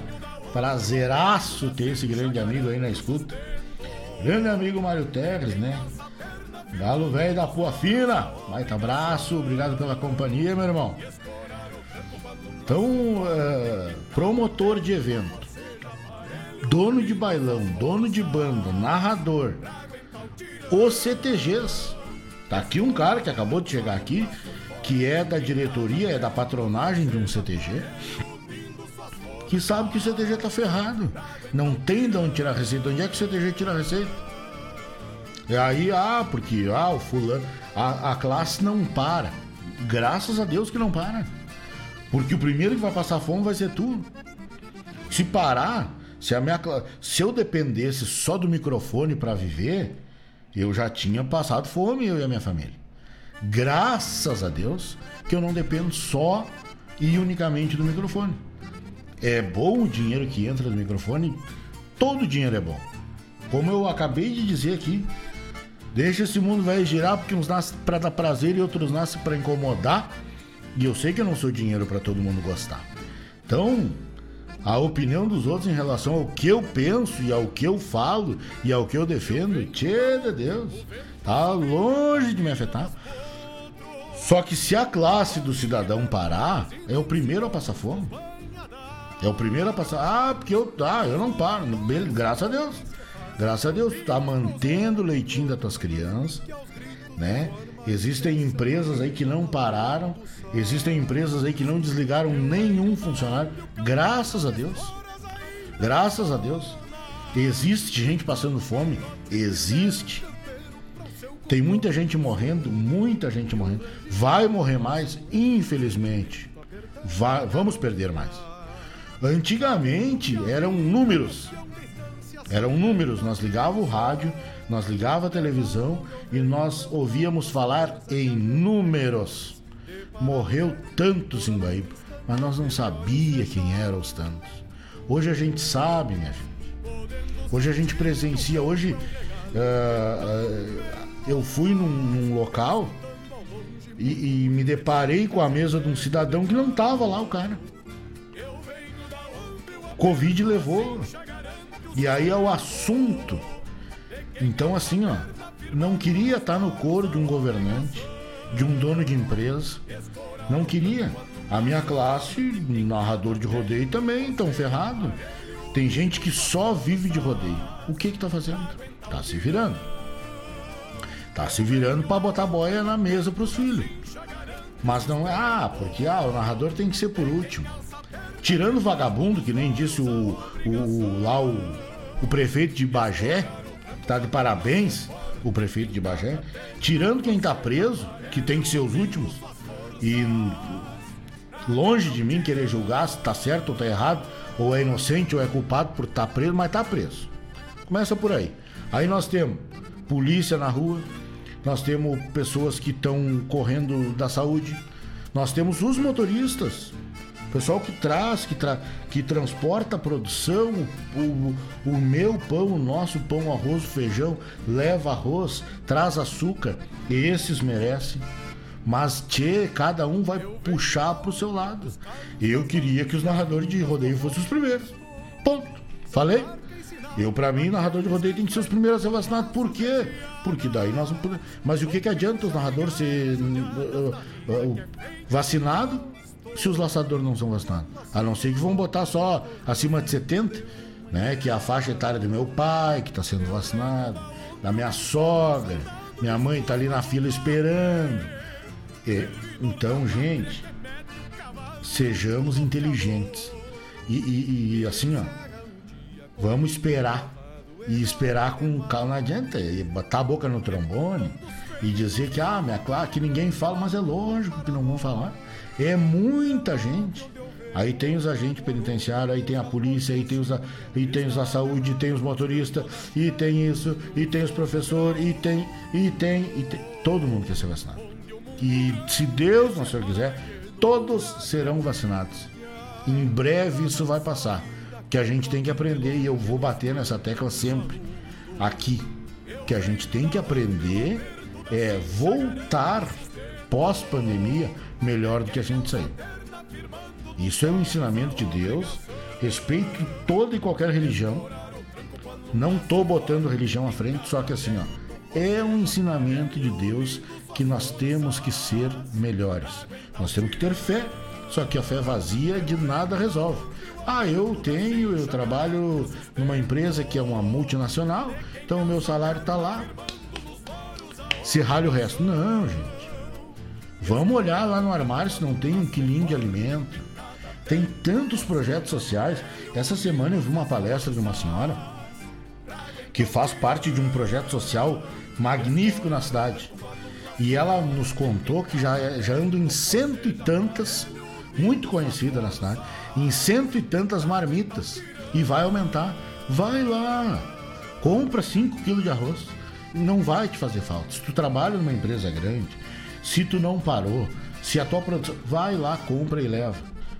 Prazeraço ter esse grande amigo aí na escuta. Grande amigo Mário Terres, né? Galo velho da Pua Fina. Baita abraço, obrigado pela companhia, meu irmão. Então, uh, promotor de evento, dono de bailão, dono de banda, narrador, os CTGs. Tá aqui um cara que acabou de chegar aqui, que é da diretoria, é da patronagem de um CTG que sabe que o CTG tá ferrado. Não tem de onde tirar receita. Onde é que o CTG tira receita? E aí, ah, porque ah, o fulano. A, a classe não para. Graças a Deus que não para. Porque o primeiro que vai passar fome vai ser tu. Se parar, se, a minha, se eu dependesse só do microfone para viver, eu já tinha passado fome, eu e a minha família. Graças a Deus que eu não dependo só e unicamente do microfone. É bom o dinheiro que entra no microfone? Todo dinheiro é bom. Como eu acabei de dizer aqui, deixa esse mundo vai girar porque uns nascem para dar prazer e outros nascem para incomodar. E eu sei que eu não sou dinheiro para todo mundo gostar. Então, a opinião dos outros em relação ao que eu penso e ao que eu falo e ao que eu defendo, tchê de Deus, tá longe de me afetar. Só que se a classe do cidadão parar, é o primeiro a passar fome. É o primeiro a passar. Ah, porque eu. Ah, eu não paro. Graças a Deus. Graças a Deus, tá mantendo o leitinho das tuas crianças, né? Existem empresas aí que não pararam, existem empresas aí que não desligaram nenhum funcionário. Graças a Deus. Graças a Deus. Existe gente passando fome? Existe. Tem muita gente morrendo, muita gente morrendo. Vai morrer mais, infelizmente. Vai, vamos perder mais. Antigamente eram números. Eram números. Nós ligava o rádio, nós ligava a televisão e nós ouvíamos falar em números. Morreu tantos em Guaíba, mas nós não sabia quem eram os tantos. Hoje a gente sabe, minha gente. Hoje a gente presencia. Hoje uh, uh, eu fui num, num local e, e, me deparei com a mesa de um cidadão que não tava lá, o cara. Covid levou. E aí é o assunto. Então, assim, ó, não queria estar no coro de um governante, de um dono de empresa. Não queria. A minha classe, narrador de rodeio também, estão ferrado. Tem gente que só vive de rodeio. O que que tá fazendo? Tá se virando. Tá se virando para botar boia na mesa pros filhos. Mas não é, ah, porque ah, o narrador tem que ser por último. Tirando o vagabundo, que nem disse o, o, lá o, o prefeito de Bagé, tá de parabéns, o prefeito de Bagé, tirando quem tá preso, que tem que ser os últimos, e longe de mim querer julgar se tá certo ou tá errado, ou é inocente ou é culpado por estar tá preso, mas tá preso. Começa por aí. Aí nós temos polícia na rua, nós temos pessoas que estão correndo da saúde, nós temos os motoristas, pessoal que traz, que, tra que transporta a produção, o, o meu pão, o nosso pão, arroz, feijão, leva arroz, traz açúcar, esses merecem. Mas, tchê, cada um vai puxar pro seu lado. Eu queria que os narradores de rodeio fossem os primeiros. Ponto. Falei? Eu, para mim, narrador de rodeio tem que ser os primeiros a ser vacinado. Por quê? Porque daí nós. Mas o que, que adianta os narradores ser uh, uh, uh, vacinado se os laçadores não são vacinados? A não ser que vão botar só acima de 70, né? Que é a faixa etária do meu pai, que está sendo vacinado, da minha sogra, minha mãe está ali na fila esperando. E, então, gente, sejamos inteligentes. E, e, e assim, ó, vamos esperar. E esperar com calma não adianta. E botar a boca no trombone e dizer que, ah, minha claro, que ninguém fala, mas é lógico que não vão falar. É muita gente. Aí tem os agentes penitenciários, aí tem a polícia, aí tem os, aí tem os da saúde, tem os motoristas, e tem isso, e tem os professores, e tem, e tem, e tem. Todo mundo quer ser vacinado. E se Deus, não Senhor quiser, todos serão vacinados. Em breve isso vai passar. Que a gente tem que aprender, e eu vou bater nessa tecla sempre, aqui. Que a gente tem que aprender é voltar pós-pandemia melhor do que a gente saiu. Isso é um ensinamento de Deus. Respeito toda e qualquer religião. Não tô botando religião à frente, só que assim, ó. É um ensinamento de Deus que nós temos que ser melhores. Nós temos que ter fé. Só que a fé vazia de nada resolve. Ah, eu tenho, eu trabalho numa empresa que é uma multinacional, então o meu salário está lá. Se ralha o resto. Não, gente. Vamos olhar lá no armário se não tem um quilinho de alimento. Tem tantos projetos sociais. Essa semana eu vi uma palestra de uma senhora que faz parte de um projeto social magnífico na cidade. E ela nos contou que já, já anda em cento e tantas, muito conhecida na cidade, em cento e tantas marmitas. E vai aumentar. Vai lá, compra 5 quilos de arroz. Não vai te fazer falta. Se tu trabalha numa empresa grande, se tu não parou, se a tua produção. Vai lá, compra e leva.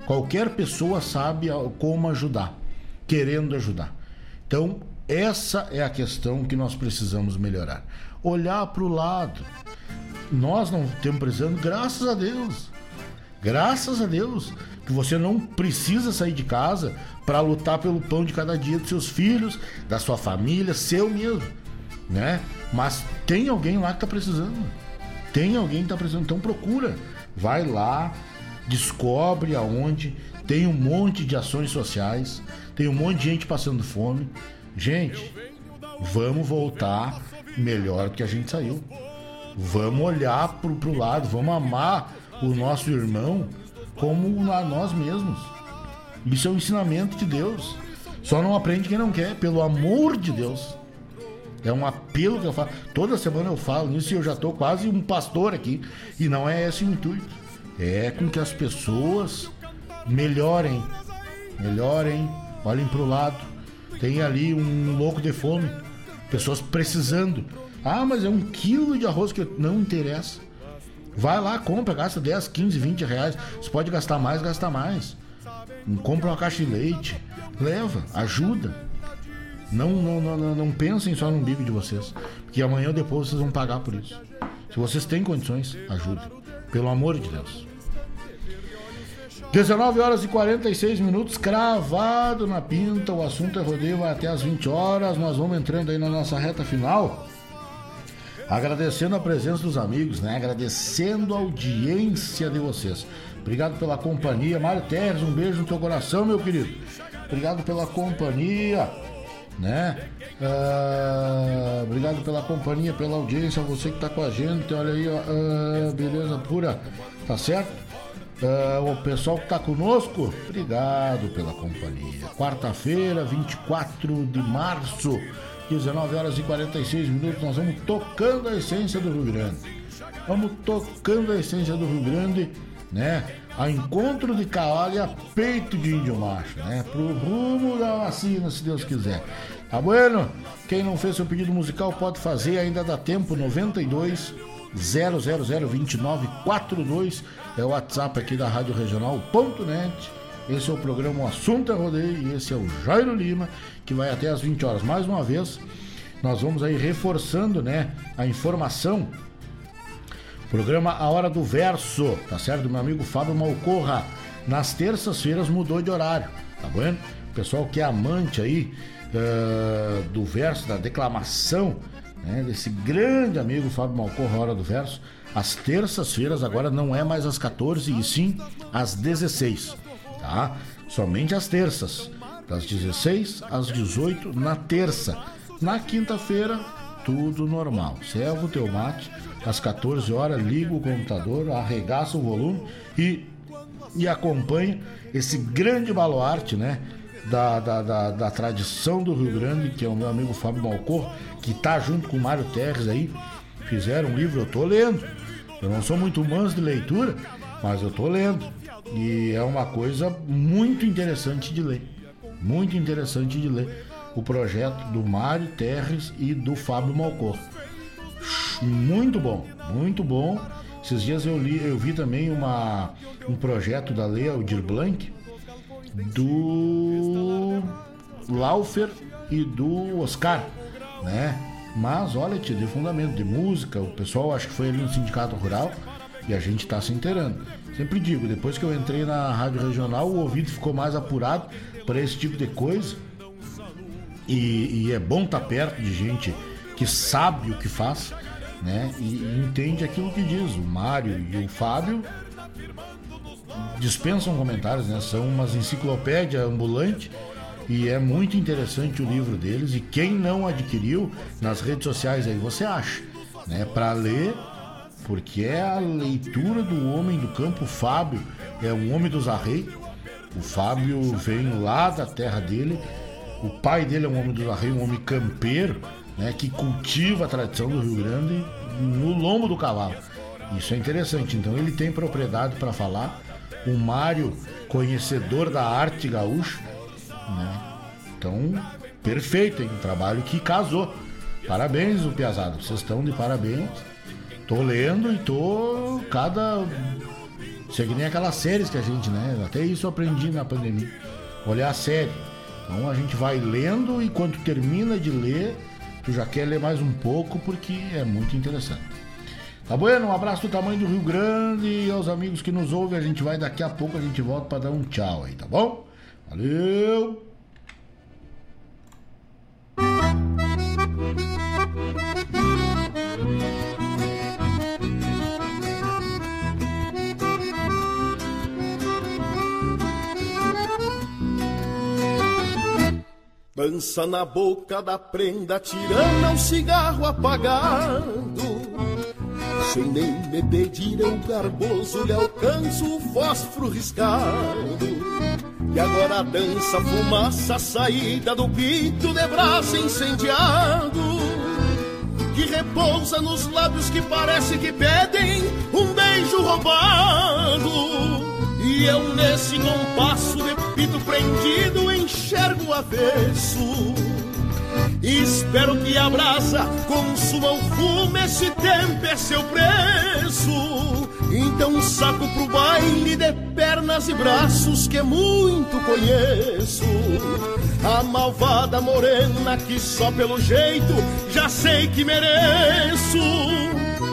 Qualquer pessoa sabe como ajudar, querendo ajudar. Então, essa é a questão que nós precisamos melhorar. Olhar para o lado. Nós não temos precisando, graças a Deus. Graças a Deus que você não precisa sair de casa para lutar pelo pão de cada dia dos seus filhos, da sua família, seu mesmo, né? Mas tem alguém lá que está precisando. Tem alguém que está precisando, então procura. Vai lá, descobre aonde. Tem um monte de ações sociais, tem um monte de gente passando fome. Gente, Vamos voltar melhor do que a gente saiu. Vamos olhar pro, pro lado, vamos amar o nosso irmão como a nós mesmos. Isso é o ensinamento de Deus. Só não aprende quem não quer, pelo amor de Deus. É um apelo que eu falo. Toda semana eu falo nisso e eu já estou quase um pastor aqui. E não é esse o intuito. É com que as pessoas melhorem. Melhorem, olhem para o lado. Tem ali um louco de fome. Pessoas precisando. Ah, mas é um quilo de arroz que não interessa. Vai lá, compra, gasta 10, 15, 20 reais. Você pode gastar mais, gasta mais. Compra uma caixa de leite. Leva, ajuda. Não, não, não, não pensem só no umbigo de vocês. Porque amanhã ou depois vocês vão pagar por isso. Se vocês têm condições, ajudem. Pelo amor de Deus. 19 horas e 46 minutos, cravado na pinta. O assunto é rodeio, vai até as 20 horas. Nós vamos entrando aí na nossa reta final. Agradecendo a presença dos amigos, né? Agradecendo a audiência de vocês. Obrigado pela companhia. Mário Terres, um beijo no teu coração, meu querido. Obrigado pela companhia, né? Uh, obrigado pela companhia, pela audiência, você que tá com a gente. Olha aí, uh, beleza pura, tá certo? Uh, o pessoal que tá conosco, obrigado pela companhia. Quarta-feira, 24 de março 19 horas e 46 minutos, nós vamos tocando a essência do Rio Grande. Vamos tocando a essência do Rio Grande, né? A encontro de cavalo e a peito de índio macho, né? Pro rumo da vacina, se Deus quiser. Tá bueno? Quem não fez seu pedido musical pode fazer, ainda dá tempo, 92 0002942 é o WhatsApp aqui da Rádio Regional.net. Esse é o programa O Assunto é Rodeio e esse é o Jairo Lima que vai até às 20 horas. Mais uma vez, nós vamos aí reforçando, né, a informação. Programa A Hora do Verso, tá certo? Do meu amigo Fábio Malcorra. Nas terças-feiras mudou de horário, tá bom? Pessoal que é amante aí uh, do verso, da declamação, né, desse grande amigo Fábio Malcorra, Hora do Verso. As terças-feiras agora não é mais às 14 e sim às 16, tá? Somente às terças das 16 às 18 na terça. Na quinta-feira, tudo normal. Serva o teu mate, às 14 horas, liga o computador, arregaça o volume e, e acompanha esse grande baluarte, né? Da, da, da, da, tradição do Rio Grande, que é o meu amigo Fábio Malcor, que tá junto com o Mário Terres aí, fizeram um livro, eu tô lendo. Eu não sou muito manso de leitura, mas eu tô lendo. E é uma coisa muito interessante de ler. Muito interessante de ler o projeto do Mário Terres e do Fábio Malcor. Muito bom, muito bom. Esses dias eu li, eu vi também uma, um projeto da Lea Aldir Blanc do Laufer e do Oscar, né? Mas olha, te de fundamento de música, o pessoal acho que foi ali no Sindicato Rural e a gente está se inteirando. Sempre digo, depois que eu entrei na rádio regional, o ouvido ficou mais apurado para esse tipo de coisa. E, e é bom estar tá perto de gente que sabe o que faz, né? E, e entende aquilo que diz. O Mário e o Fábio dispensam comentários, né? São umas enciclopédia ambulante e é muito interessante o livro deles. E quem não adquiriu nas redes sociais aí você acha, né? Para ler, porque é a leitura do homem do campo. Fábio é um homem dos arreios o Fábio vem lá da terra dele. O pai dele é um homem do arreio, um homem campeiro, né, que cultiva a tradição do Rio Grande no lombo do cavalo. Isso é interessante. Então ele tem propriedade para falar. O Mário, conhecedor da arte gaúcha, né? Então, perfeito, hein? Um trabalho que casou. Parabéns, o Piazado. Vocês estão de parabéns. Tô lendo e tô cada isso é que nem aquelas séries que a gente, né? Até isso eu aprendi na pandemia. Olhar a série. Então a gente vai lendo e quando termina de ler, tu já quer ler mais um pouco porque é muito interessante. Tá bueno? Um abraço do tamanho do Rio Grande e aos amigos que nos ouvem. A gente vai daqui a pouco, a gente volta para dar um tchau aí, tá bom? Valeu! Pança na boca da prenda, tirando um cigarro apagado. Sem nem me pedir, eu garboso lhe alcanço o fósforo riscado. E agora dança fumaça saída do pito de braço incendiado Que repousa nos lábios que parece que pedem um beijo roubado E eu nesse compasso de pito prendido enxergo o avesso Espero que a brasa consuma o fumo, esse tempo é seu preço. Então saco pro baile de pernas e braços que muito conheço. A malvada morena que só pelo jeito já sei que mereço.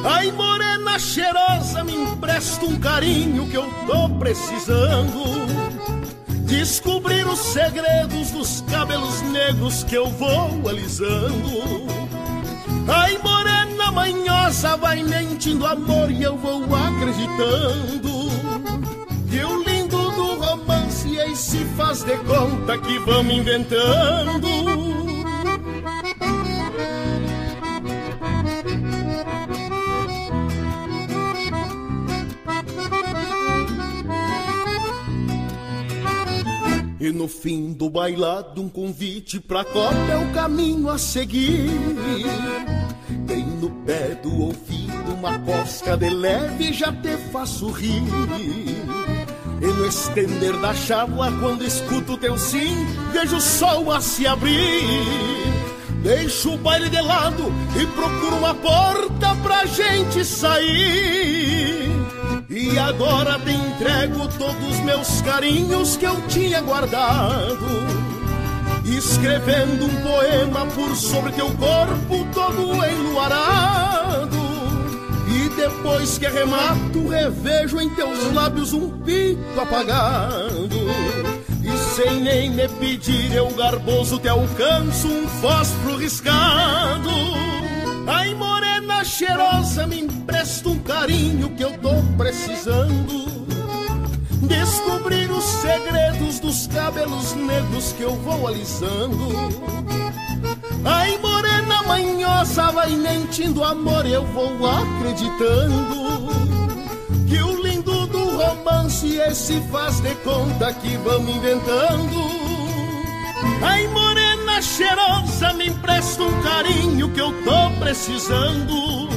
Ai, morena cheirosa, me empresta um carinho que eu tô precisando. Descobrir os segredos dos cabelos negros que eu vou alisando. Ai, morena manhosa, vai mentindo amor e eu vou acreditando. Que o lindo do romance aí se faz de conta que vamos inventando. E no fim do bailado, um convite pra copa é o caminho a seguir. Bem no pé do ouvido, uma cosca de leve já te faço rir. E no estender da chábua, quando escuto teu sim, vejo o sol a se abrir. Deixo o baile de lado e procuro uma porta pra gente sair. E agora te entrego todos os meus carinhos que eu tinha guardado. Escrevendo um poema por sobre teu corpo todo enluarado. E depois que arremato, revejo em teus lábios um pito apagado. E sem nem me pedir, eu garboso te alcanço um fósforo riscado. Ai, morena cheirosa, me empresta um carinho que eu tô precisando. Descobrir os segredos dos cabelos negros que eu vou alisando. Ai, morena manhosa, vai mentindo amor, eu vou acreditando. Que o lindo do romance esse faz de conta que vamos inventando. Ai, morena cheirosa, me empresta um carinho que eu tô precisando.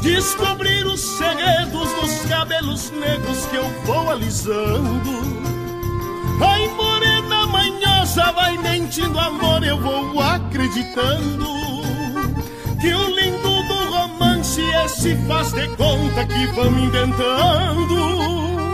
Descobrir os segredos dos cabelos negros que eu vou alisando. Ai, morena manhosa, vai mentindo amor, eu vou acreditando. Que o lindo do romance esse faz de conta que vamos inventando.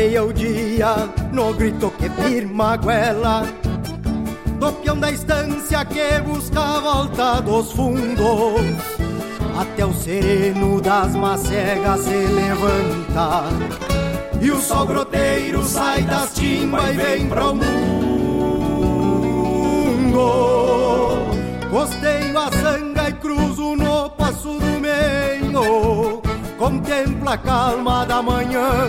Clareia o dia no grito que firma a goela Do peão da estância que busca a volta dos fundos Até o sereno das macegas se levanta E o sol groteiro sai das timbas e vem pro mundo. Costeio a sanga e cruzo no passo do meio Contempla a calma da manhã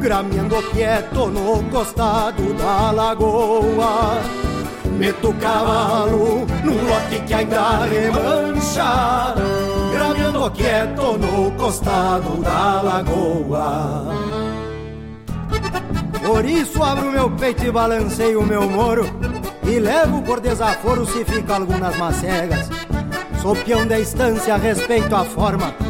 Grameando quieto no costado da lagoa. Meto cavalo num lote que ainda remancha. Grameando quieto no costado da lagoa. Por isso abro meu peito e balanceio o meu moro. E levo por desaforo se fica algumas macegas. Sou peão da estância, respeito a forma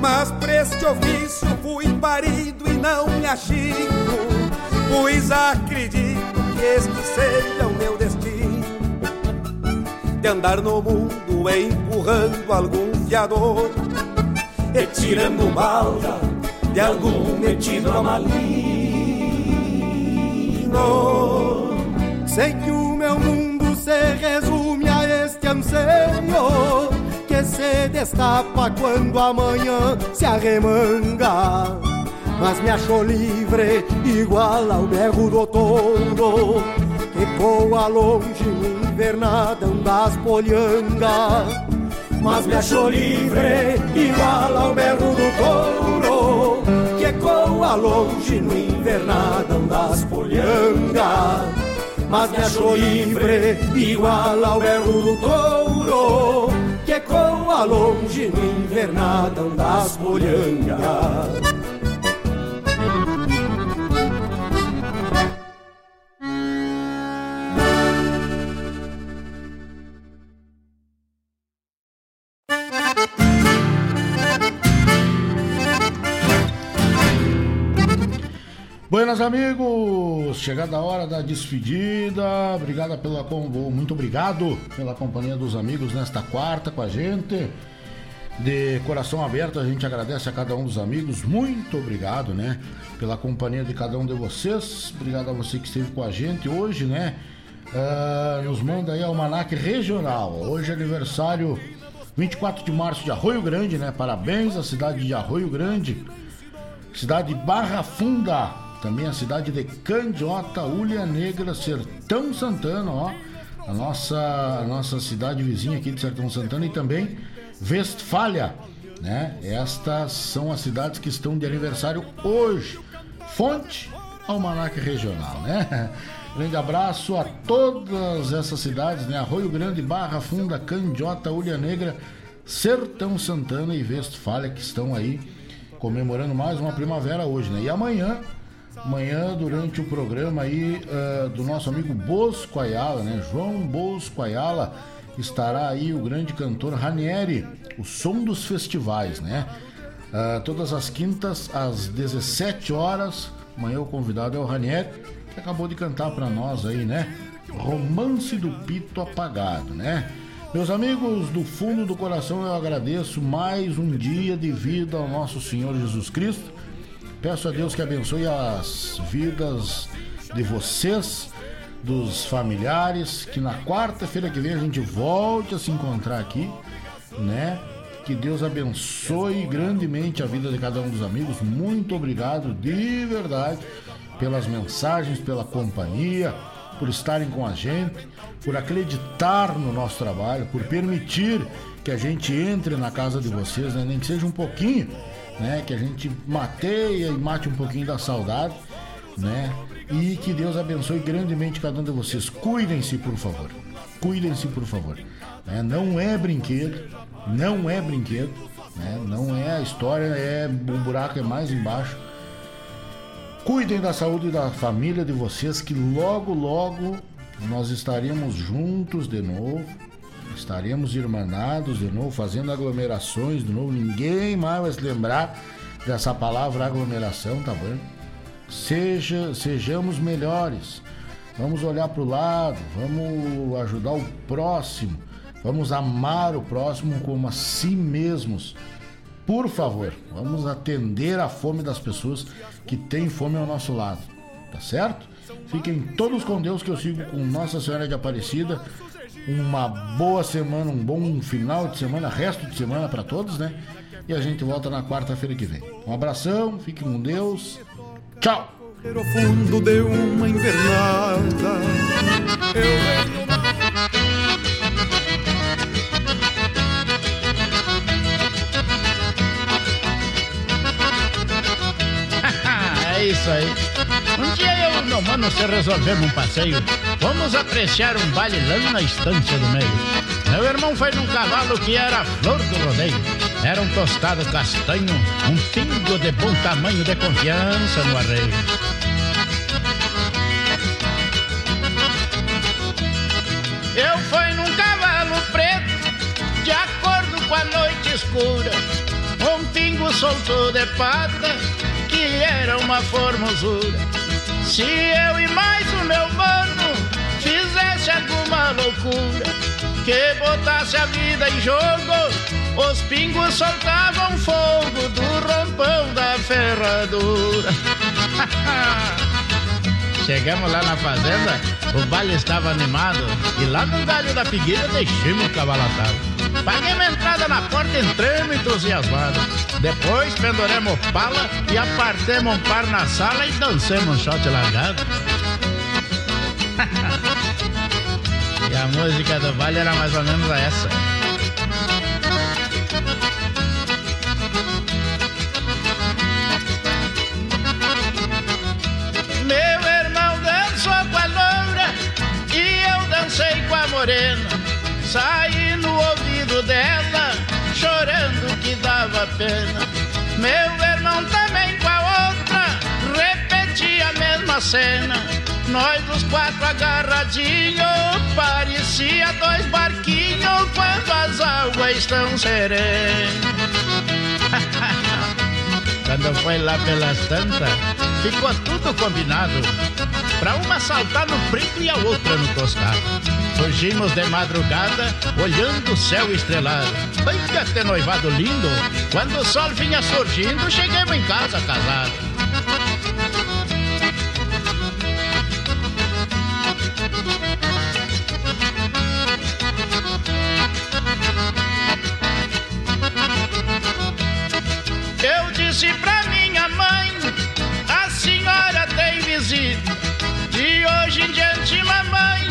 Mas por este ofício fui parido e não me achico Pois acredito que este seja o meu destino. De andar no mundo empurrando algum fiador E tirando balda de algum metido a maligno Sei que o meu mundo se resume a este anseio Que se destapa quando amanhã se arremanga mas me achou livre, igual ao berro do touro, que voa longe no invernadão das polhangas. Mas me achou livre, igual ao berro do touro, que ecoa longe no invernadão das polhangas. Mas me achou livre, igual ao berro do touro, que ecoa longe no invernadão das polhangas. Buenas amigos, chegada a hora da despedida. Obrigada pela muito obrigado pela companhia dos amigos nesta quarta com a gente. De coração aberto, a gente agradece a cada um dos amigos. Muito obrigado, né, pela companhia de cada um de vocês. Obrigado a você que esteve com a gente hoje, né? Uh, nos manda aí almanac regional. Hoje é aniversário 24 de março de Arroio Grande, né? Parabéns à cidade de Arroio Grande. Cidade Barra Funda, também a cidade de Candiota, Ulha Negra, Sertão Santana, ó. A nossa, a nossa cidade vizinha aqui de Sertão Santana e também Westfália, né? Estas são as cidades que estão de aniversário hoje. Fonte Almanac Regional, né? Grande abraço a todas essas cidades, né? Arroio Grande, Barra Funda, Candiota, Ulha Negra, Sertão Santana e Westfália que estão aí comemorando mais uma primavera hoje, né? E amanhã Amanhã, durante o programa aí uh, do nosso amigo Bosco Ayala, né? João Bosco Ayala, estará aí o grande cantor Ranieri, o som dos festivais, né? Uh, todas as quintas, às 17 horas. Amanhã o convidado é o Ranieri, que acabou de cantar para nós aí, né? Romance do Pito Apagado, né? Meus amigos, do fundo do coração eu agradeço mais um dia de vida ao nosso Senhor Jesus Cristo Peço a Deus que abençoe as vidas de vocês, dos familiares, que na quarta-feira que vem a gente volte a se encontrar aqui, né? Que Deus abençoe grandemente a vida de cada um dos amigos. Muito obrigado de verdade pelas mensagens, pela companhia, por estarem com a gente, por acreditar no nosso trabalho, por permitir que a gente entre na casa de vocês, né? nem que seja um pouquinho, né? Que a gente mateia e mate um pouquinho da saudade, né? E que Deus abençoe grandemente cada um de vocês. Cuidem-se, por favor. Cuidem-se, por favor. Né? Não é brinquedo, não é brinquedo, né? Não é a história, é o buraco é mais embaixo. Cuidem da saúde da família de vocês, que logo, logo nós estaremos juntos de novo estaremos irmanados de novo, fazendo aglomerações de novo. Ninguém mais vai se lembrar dessa palavra aglomeração, tá bom? Seja, sejamos melhores. Vamos olhar para o lado, vamos ajudar o próximo, Vamos amar o próximo como a si mesmos. Por favor, vamos atender a fome das pessoas que têm fome ao nosso lado. Tá certo? Fiquem todos com Deus que eu sigo com Nossa Senhora de Aparecida. Uma boa semana, um bom final de semana, resto de semana para todos, né? E a gente volta na quarta-feira que vem. Um abração, fiquem com Deus. Tchau! é isso aí. Um dia eu e meu mano se resolvemos um passeio. Vamos apreciar um baile lá na estância do meio. Meu irmão foi num cavalo que era a flor do rodeio. Era um tostado castanho, um pingo de bom tamanho de confiança no arreio. Eu fui num cavalo preto, de acordo com a noite escura. Um pingo soltou de pata, que era uma formosura. Se eu e mais o meu mano fizesse alguma loucura, que botasse a vida em jogo, os pingos soltavam fogo do rompão da ferradura. Chegamos lá na fazenda, o baile estava animado e lá no galho da figueira deixamos o cavalo atado. Paguemos entrada na porta, entramos entusiasmados. Depois penduremos pala e apartemos um par na sala e dancemos um shot largado. e a música do baile era mais ou menos essa. Pena. Meu irmão também com a outra, repetia a mesma cena. Nós os quatro agarradinhos, parecia dois barquinhos quando as águas estão serenas. Quando foi lá pelas tantas, ficou tudo combinado. Pra uma saltar no preto e a outra no tostado. Surgimos de madrugada, olhando o céu estrelado. Que até noivado lindo, quando o sol vinha surgindo, chegamos em casa casados. Disse pra minha mãe, a senhora tem visita. De hoje em diante, mamãe,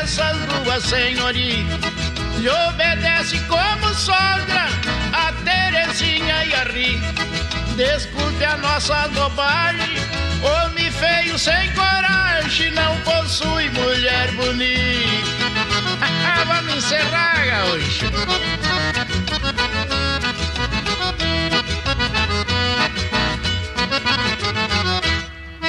essas duas senhoritas lhe obedece como sogra a Terezinha e a Rita. Desculpe a nossa bobagem, homem feio sem coragem não possui mulher bonita. Vamos encerrar, gaúcho.